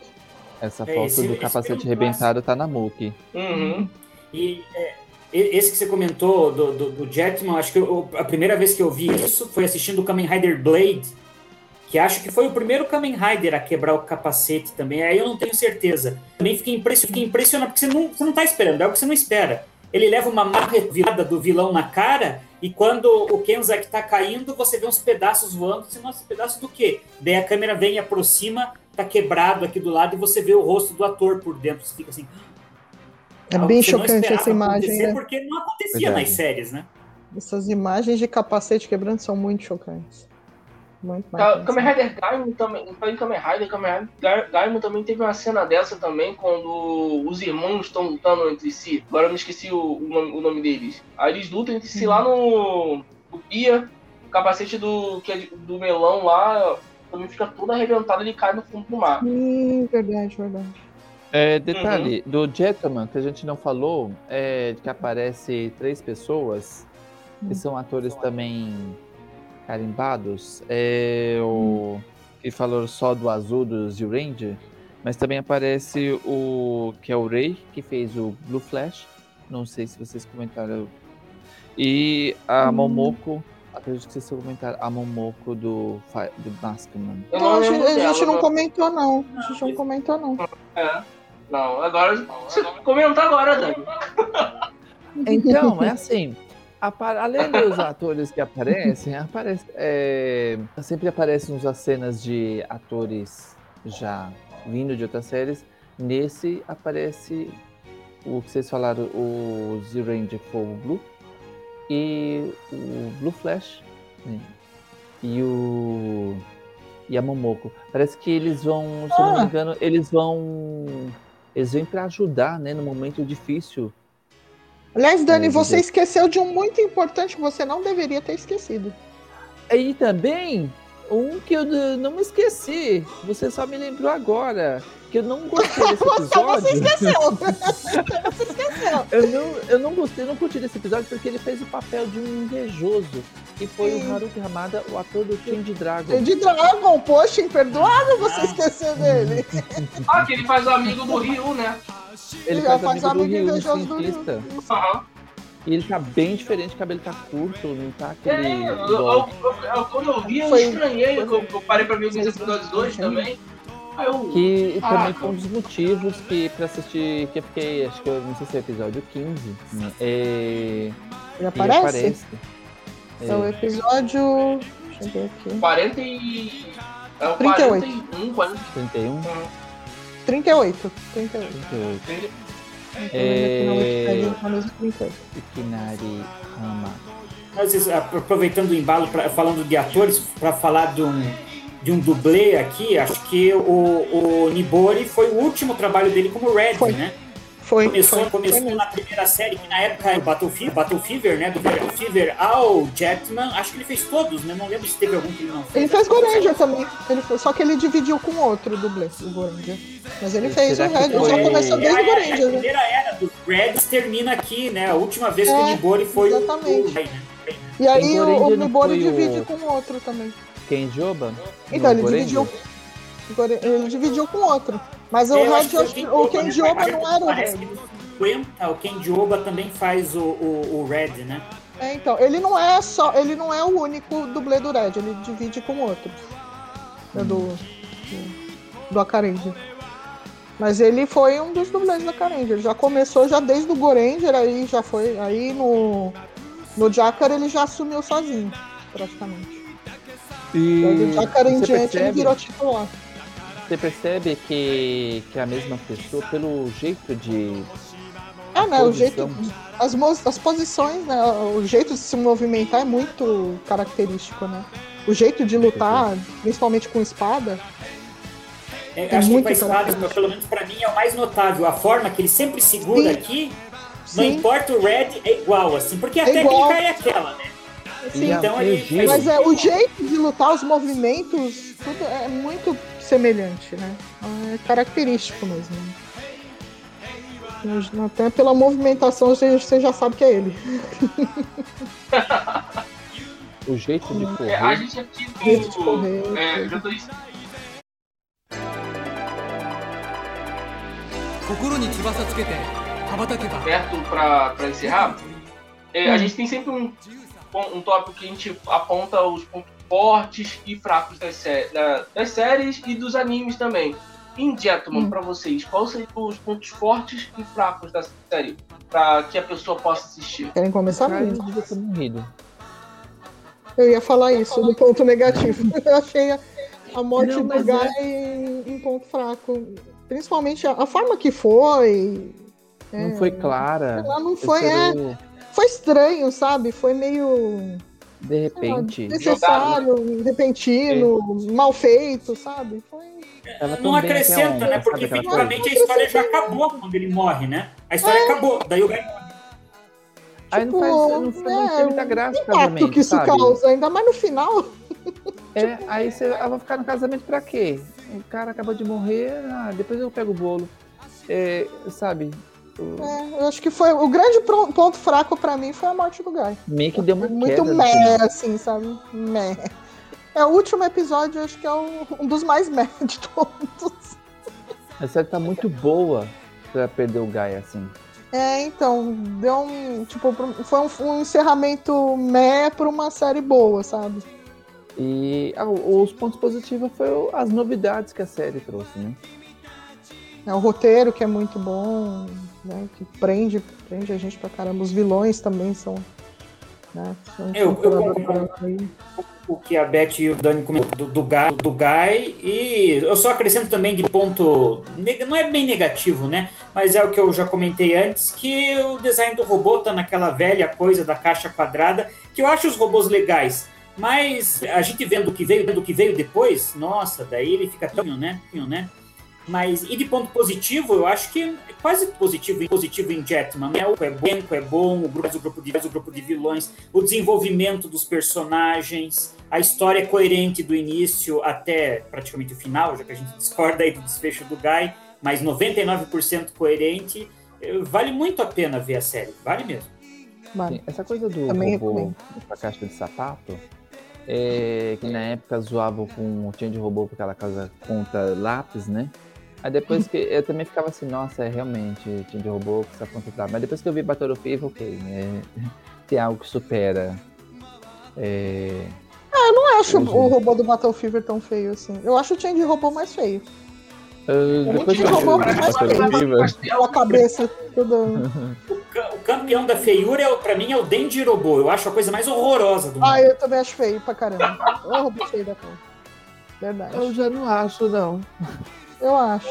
Essa É, foto esse- do esse capacete arrebentado tá na Muki. Uhum. E é, esse que você comentou do, do, do Jetman, acho que eu- a primeira vez que eu vi isso foi assistindo o Kamen Rider Blade, que acho que foi o primeiro Kamen Rider a quebrar o capacete também. Aí eu não tenho certeza. Também fiquei, impression, fiquei impressionado, porque você não, você não tá esperando, é o que você não espera. Ele leva uma marretada do vilão na cara, e quando o Kenzak tá caindo, você vê uns pedaços voando. Você, nossa, pedaço do quê? Daí a câmera vem e aproxima, tá quebrado aqui do lado, e você vê o rosto do ator por dentro. Você fica assim, É algo bem chocante essa imagem, né? Porque não acontecia Verdade. nas séries, né? Essas imagens de capacete quebrando são muito chocantes. Muito marcantes. Kamen Rider Gaimon também. Em Kamen Rider, Kamen Rider Ga- Gaimon também teve uma cena dessa também, quando os irmãos estão lutando entre si. Agora eu me esqueci o, o nome, o nome deles. Aí eles lutam entre si lá no, no Pia. O capacete do, que é do melão lá também fica todo arrebentado, ele cai no fundo do mar. Sim, verdade, verdade. É, detalhe, do Jetman, que a gente não falou, é que aparece três pessoas, que são atores também carimbados. É o que falou só do azul do Z-Ranger, mas também aparece o que é o Ray, que fez o Blue Flash. Não sei se vocês comentaram. E a Hum. Momoko, acredito que vocês comentaram, a Momoko do, do Maskman. Eu Não, a gente, a gente não comentou, não. A gente não comentou, não. É. Não, agora. Você comenta agora, Dani. Então, é assim. Além dos atores que aparecem, aparece, é, sempre aparecem uns cenas de atores já vindo de outras séries. Nesse aparece o que vocês falaram, o Z-Ranger Fogo Blue e o Blue Flash né? e o e a Momoko. Parece que eles vão, se eu não me Ah. engano, eles vão eles vêm para ajudar, né, no momento difícil Aliás, Dani, É, você esqueceu de um muito importante que você não deveria ter esquecido. E também, um que eu não me esqueci, você só me lembrou agora, que eu não gostei desse Só episódio. você esqueceu. você esqueceu. Eu não, eu não gostei, não curti desse episódio porque ele fez o papel de um invejoso, que foi Sim. o Haruki Hamada, o ator do Change Dragon. De Dragon, poxa, imperdoável você esquecer dele. Ah, que ele faz o amigo do Ryu, né? Ele Já faz faz amigo do amigo Ryu, um invejoso do Ryu. cientista. E ele tá bem diferente, o cabelo tá curto, não tá aquele... É, eu, eu, eu- eu- quando eu vi, eu Foi- estranhei. Eu, eu parei pra ver os episódios 2 também. Aí eu. Que Ah, também foi um dos motivos que pra assistir, que eu fiquei, acho que eu não sei se é episódio 15, né? É, Ele ele aparece? aparece. É o episódio. Deixa eu ver aqui. 40 e. É o 38. 41, 40. 31, 38. 38. 38. É... Na Wikipedia, mesmo 38. Ikinari Hama. Aproveitando o embalo, pra, falando de atores, para falar de um, de um dublê aqui, acho que o, o Nibori foi o último trabalho dele como Red, Foi. né? Foi, Começou, foi, foi começou mesmo. na primeira série, que na época era o Battle Fever, Battle Fever, né? Do Battle Fever ao Jetman. Acho que ele fez todos, né? Não lembro se teve algum que ele não fez. Ele fez Goranger também. Ele foi, só que ele dividiu com outro dublê, o Goranger. Mas ele fez o Red. Ele já foi- começou É, desde o a, a Goranger, né? primeira era dos Reds termina aqui, né? A última vez que É, o Nibori foi o- exatamente. o Rei, né? E aí o, Goranger o Nibori foi o- divide com outro também. Ken Joba? Então, ele Goranger? dividiu. Gore- Ele dividiu com outro. Mas o É, Red, o Ken Parece- não era o Red. 50 o Ken Joba também faz o, o, o Red, né? É, então, ele não é só, ele não é o único dublê do Red, ele divide com outros. É do, do, do Akaranger. Mas ele foi um dos dublês da Akaranger. Ele já começou já desde o Goranger, aí já foi. Aí no, no Jakar ele já assumiu sozinho, praticamente. E Aí do Jakar em diante ele percebe, virou titular. Você percebe que, que é a mesma pessoa, pelo jeito de É, né? O jeito. posição, As, as posições, né? O jeito de se movimentar é muito característico, né? O jeito de lutar, principalmente com espada, É, É acho que muito com a espada, característico. pelo menos pra mim, é o mais notável. A forma que ele sempre segura Sim. aqui, não Sim. importa o Red, é igual, assim. Porque a É igual. técnica é aquela, né? Sim. Então ele Mas é, o jeito de lutar, os movimentos, tudo é muito semelhante, né? É característico mesmo. Até pela movimentação você você já sabe que é ele. o jeito de correr. É, a gente aqui Jeito de do. correr, É, tudo. já tô 心に翼つけて羽ばたけば perto pra, pra encerrar. É, a gente tem sempre um, um tópico que a gente aponta os pontos fortes e fracos das, sé- da- das séries e dos animes também. Em Jetman, Hum. pra vocês, quais seriam os pontos fortes e fracos da série? Pra que a pessoa possa assistir. Querem começar? Morrido. Eu ia falar isso, do ponto negativo. Eu achei a, a morte Não, do Guy um ponto fraco. Principalmente a, a forma que foi. Não foi clara. Ela não foi, é. Foi estranho, sabe? Foi meio. De sei lá, repente. Desnecessário, repentino, mal feito, sabe? Foi. Ela Não acrescenta, né? Porque efetivamente a história já acabou quando ele morre, né? A história acabou. Daí o Guy Aí não Tipo, faz, não, faz, não é, tem muita graça o casamento, que isso sabe? causa, ainda mais no final. É, aí você ah, vai ficar no casamento pra quê? O cara acabou de morrer, ah, depois eu pego o bolo. É, sabe? É, eu acho que foi o grande ponto fraco pra mim foi a morte do Guy. meio que deu uma Muito queda. meh, final. assim, sabe? Meh. É, o último episódio, acho que é um dos mais médios de todos. A série tá muito boa pra perder o Guy assim. É, então, deu um. Tipo, foi um, um encerramento meh pra uma série boa, sabe? E ah, os pontos positivos foram as novidades que a série trouxe, né? É o roteiro que é muito bom, né? Que prende, prende a gente pra caramba. Os vilões também são. Né, são Eu- concordo. o que a Beth e o Dani comentaram do, do, Guy, do Guy. E eu só acrescento também de ponto. Não é bem negativo, né? Mas é o que eu já comentei antes: que o design do robô tá naquela velha coisa da caixa quadrada, que eu acho os robôs legais. Mas a gente vendo o que veio, do que veio depois, nossa, daí ele fica tão, né? né? Mas, e de ponto positivo, eu acho que é quase positivo, positivo em Jetman. Né? O é bom, é bom, o grupo, o grupo de, o grupo de vilões, o desenvolvimento dos personagens, a história é coerente do início até praticamente o final, já que a gente discorda aí do desfecho do Guy, mas 99% coerente. Eh, Vale muito a pena ver a série, vale mesmo. Mano, Sim, essa coisa do Também robô a caixa de sapato, é, que na época zoavam com o Change Robô por aquela coisa contra lápis, né? Aí depois que eu também ficava assim, nossa, é realmente Change Robô com essa contra lápis. Mas depois que eu vi Battle of Evil, ok, né? Tem algo que supera. É, eu não acho Hoje- o robô do Battle Fever tão feio assim. Eu acho o Change Robô mais feio. ah, depois que Change Robô é mais feio. Aquela cabeça toda. O, ca- o campeão da feiura, é, pra mim, é o Denji Robô. Eu acho a coisa mais horrorosa do mundo. Ah, eu também acho feio pra caramba. É o robô feio da cor. Verdade. eu já não acho, não. Eu acho.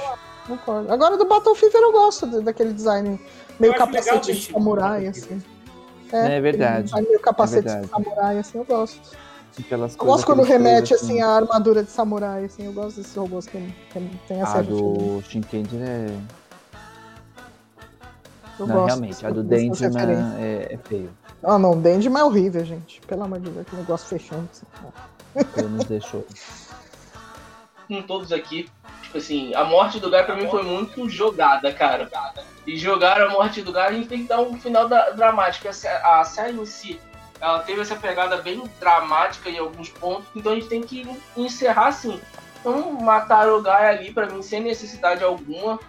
Concordo. Agora do Battle Fever eu gosto de- daquele design meio capacete de samurai, assim. É verdade. aquele design meio capacete É de verdade. samurai, assim, eu gosto. Aquelas Eu gosto quando remete, trailers, assim, a armadura de samurai, assim. Eu gosto desses robôs que que tem essa A do Shinkendi é. Eu não, gosto realmente, a do referências. é, é feio. Ah, não, o Dendiman é horrível, gente. Pelo amor de Deus, que negócio fechando. assim. Ele nos deixou. com todos aqui. Tipo assim, a morte do Guy pra mim foi muito jogada, cara. E jogar a morte do Guy, a gente tem que dar um final da- dramático. A, sé- a série em si, ela teve essa pegada bem dramática em alguns pontos, então a gente tem que encerrar assim. Então, mataram o Guy ali, pra mim, sem necessidade alguma.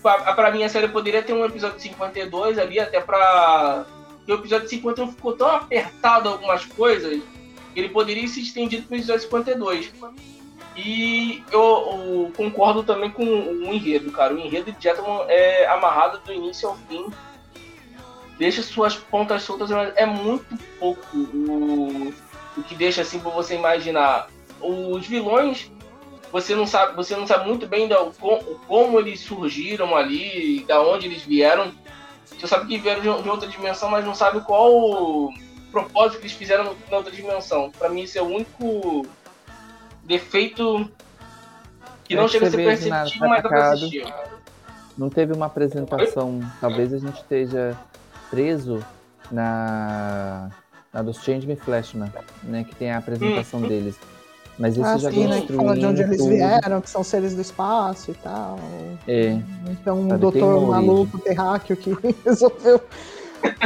Pra, pra mim, a série poderia ter um episódio 52 ali, até pra. Porque o episódio 51 ficou tão apertado algumas coisas, ele poderia se estendido pro episódio 52. E eu, eu concordo também com o enredo, cara. O enredo de Jetman é amarrado do início ao fim. Deixa suas pontas soltas, mas é muito pouco o, o que deixa assim pra você imaginar. Os vilões, você não sabe, você não sabe muito bem da, como, como eles surgiram ali, da onde eles vieram. Você sabe que vieram de, de outra dimensão, mas não sabe qual o propósito que eles fizeram na outra dimensão. Pra mim, esse é o único defeito que não que chega a ser perceptível, mas dá. Não teve uma apresentação. Talvez a gente esteja preso na, na dos Change Me Flashman, né? Que tem a apresentação Hum. deles. Mas esse Ah, já sim, né? Que fala de onde eles vieram, que são seres do espaço e tal. É, Então, um doutor maluco, terráqueo, que resolveu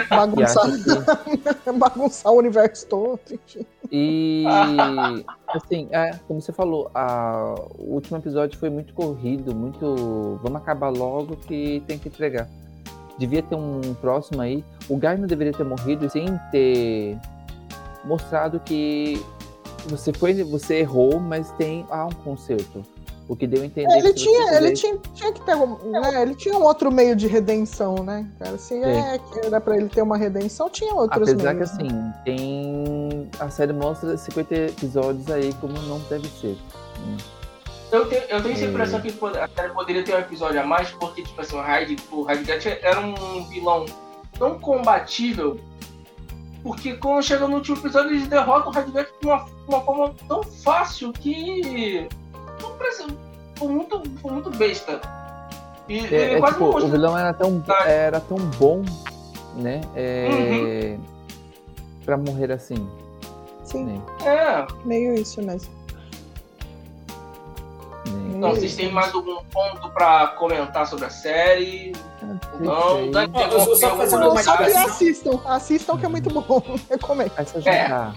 bagunçar, bagunçar o universo todo. E assim, é, como você falou, a- o último episódio foi muito corrido, muito. Vamos acabar logo que tem que entregar. Devia ter um próximo aí. O Guy não deveria ter morrido sem ter mostrado que você foi, você errou, mas tem há um conserto. O que deu a entender Ele que tinha, ele tinha, tinha que ter, um- né? Ele tinha um outro meio de redenção, né, cara? Se é, que era pra ele ter uma redenção, tinha outros Apesar que meios. né? assim, tem. A série mostra 50 episódios aí como não deve ser. Eu tenho, eu tenho essa É. impressão que a série poderia ter um episódio a mais, porque, tipo assim, o Hyde, o Hyde era um vilão tão combatível, porque quando chega no último episódio, eles derrotam o Hyde de uma, uma forma tão fácil que. Não. Foi muito, foi muito besta. E É, ele é quase tipo, não o vilão era tão, Ah. era tão bom, né? É, Pra morrer assim. Sim, Né? É. meio isso mesmo. né? Então, vocês têm mais algum ponto pra comentar sobre a série? Dani Ó, pegou eu só fazendo uma Só que assistam, assistam que é muito bom. Recomendo. É. já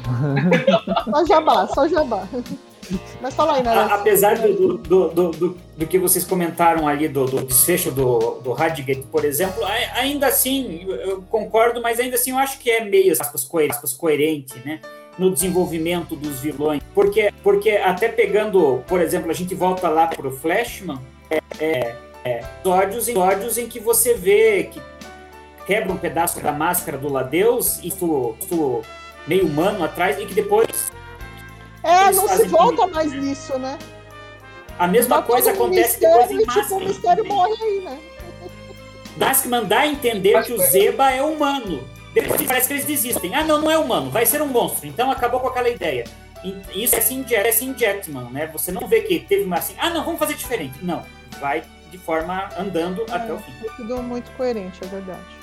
Só jabá, só jabá. Mas fala aí, né? Apesar do, do, do, do, que vocês comentaram ali do, desfecho do, do Radgate, por exemplo, ainda assim, eu- concordo, mas ainda assim eu acho que é meio aspas, coer- aspas, coerente, né? No desenvolvimento dos vilões. Porque, porque até pegando, por exemplo, a gente volta lá pro Flashman, é, é, é, episódios, episódios em que você vê que quebra um pedaço da máscara do Ladeus, isso, isso meio humano atrás, e que depois É, não se volta comigo, mais né? nisso, né? a mesma Dá coisa acontece depois em e, tipo, Maskman. o mistério também. morre aí, né? Maskman dá a entender que o Zeba é humano. Depois parece que eles desistem. Ah, não, não é humano, vai ser um monstro. Então acabou com aquela ideia. Isso é Jet- é Sin Jetman, né? Você não vê que teve uma assim, ah, não, vamos fazer diferente. Não, vai de forma andando até o fim. É tudo muito coerente, é verdade.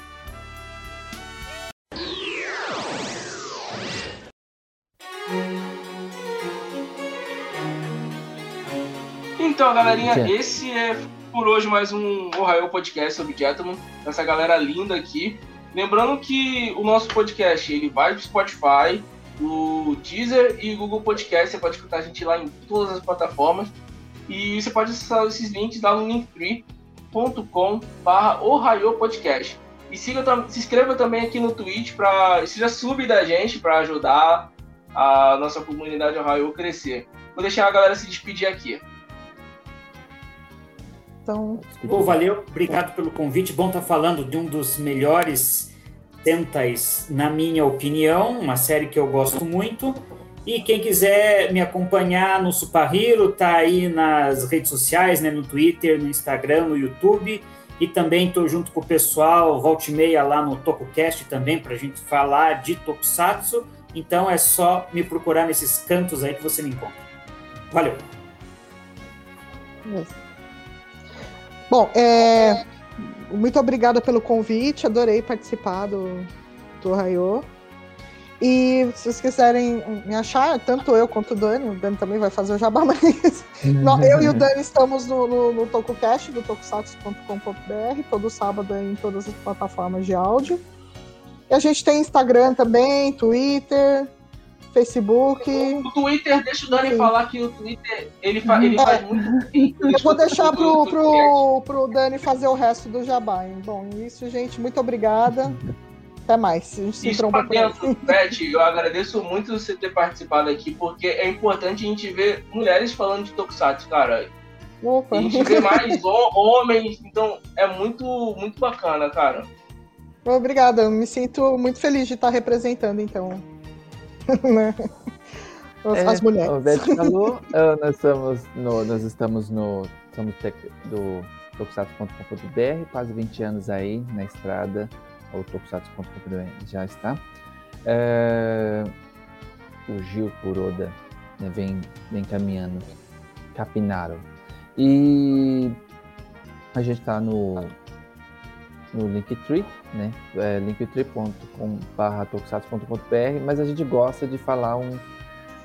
Então, galerinha, Jet. esse é por hoje mais um Ohio Podcast sobre Jetman. Essa galera linda aqui. Lembrando que o nosso podcast ele vai pro Spotify, o Deezer e Google Podcast. Você pode escutar a gente lá em todas as plataformas. E você pode acessar esses links lá no linktree.com barra Ohio Podcast. E siga, se inscreva também aqui no Twitch para seja sub da gente para ajudar a nossa comunidade Ohio a crescer. Vou deixar a galera se despedir aqui. Então, Pô, valeu, obrigado pelo convite. Bom estar falando de um dos melhores Sentais, na minha opinião, uma série que eu gosto muito. E quem quiser me acompanhar no Super Hero, tá aí nas redes sociais, né, no Twitter, no Instagram, no YouTube. E também estou junto com o pessoal, volta e meia lá no TokuCast também, para a gente falar de Tokusatsu. Então é só me procurar nesses cantos aí que você me encontra. Valeu! Bom, é, muito obrigada pelo convite, adorei participar do, do Raio. E se vocês quiserem me achar, tanto eu quanto o Dani, o Dani também vai fazer o jabá, mas eu e o Dani estamos no, no, no TokuCast do tokusatsu.com.br, todo sábado em todas as plataformas de áudio. E a gente tem Instagram também, Twitter, Facebook. O Twitter, deixa o Dani Sim. falar que o Twitter ele, fa ele É. faz muito. Eu vou deixar pro, pro, pro Dani fazer o resto do jabá. hein? Bom, isso, gente. Muito obrigada. Até mais. A gente se Isso por dentro, Beth, eu agradeço muito você ter participado aqui, porque é importante a gente ver mulheres falando de Tokusatsu, cara. Opa. A gente vê mais ho- homens, então é muito, muito bacana, cara. Obrigada. Eu me sinto muito feliz de estar representando, então. né? As, É, as mulheres. O Beth falou, ah, nós estamos no, nós estamos no tec, do tokusatsu.com.br, quase 20 anos aí na estrada, o tokusatsu.com.br já está. É, o Gil Kuroda né, vem, vem caminhando, Capinaro. E a gente está no, no Linktree, né? É, linktree.com.br mas a gente gosta de falar um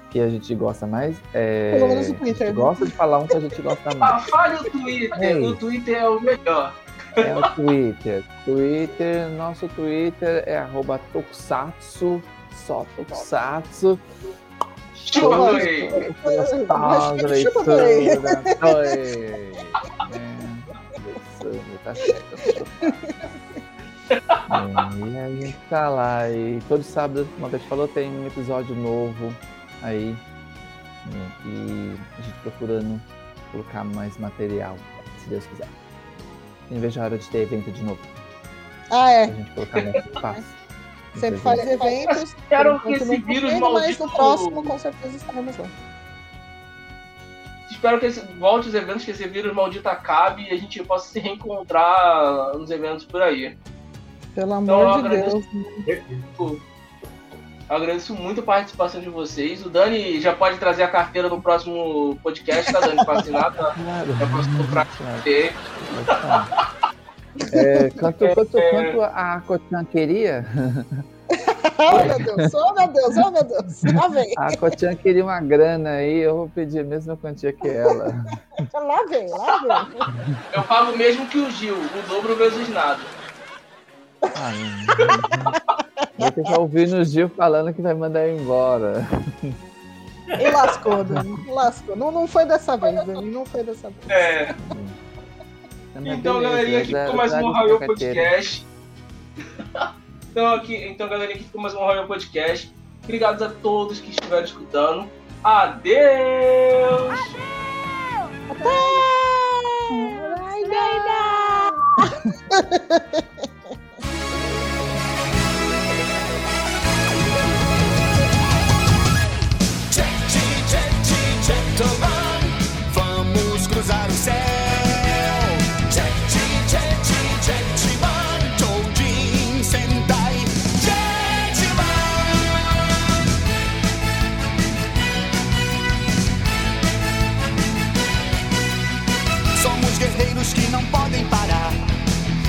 que a gente gosta mais. É, Pelo menos no A Twitter, gente né? gosta de falar um que a gente gosta Ah, mais. fale o Twitter, É o. Twitter é o melhor. É o Twitter. Twitter, nosso Twitter é arroba tokusatsu, só tokusatsu. Chupa. Gostosa Hashtag chupa, tá certo. É, e aí tá lá. E todo sábado, como a Beth falou, tem um episódio novo aí. né, E a gente procurando colocar mais material, se Deus quiser. Nem vejo a hora de ter evento de novo. Ah, Pra é. gente colocar mais espaço. Sempre faz eventos. Por que esse não vírus podendo, Mas maldito- no próximo, com certeza, estaremos lá. Espero que esse, volte os eventos, que esse vírus maldito acabe e a gente possa se reencontrar nos eventos por aí. Pelo Então, amor de agradeço. Deus. Eu agradeço muito a participação de vocês. O Dani já pode trazer a carteira no próximo podcast, tá, Dani? Pra assinar, tá? Claro. Já pra falar. É, quanto, quanto, quanto a Cochan queria, Oh, meu Deus. Oh, meu Deus. Oh, meu Deus. Lá vem. a Cochan queria uma grana aí, eu vou pedir a mesma quantia que ela. Lá vem. Lá vem. Eu pago mesmo que o Gil, o dobro vezes nada. Vai ter que ouvir no Gil falando que vai mandar eu embora. E lascou, Dani. Lascou. Não, não foi dessa vez, Dani. Não foi dessa vez. É. Mas Então, beleza, galerinha, aqui já- ficou mais já um carteira. Podcast. Então, aqui, então, galerinha, aqui ficou mais um Royal Podcast. Obrigado a todos que estiveram escutando. Adeus! Ai, Dana! Vamos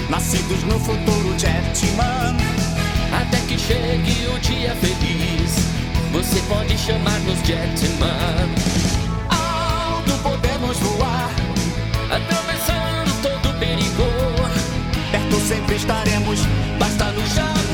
nascidos no futuro Jetman. Até que chegue o dia feliz, você pode chamar-nos Jetman. Alto podemos voar, atravessando todo o perigo. Perto sempre estaremos, basta nos chamar.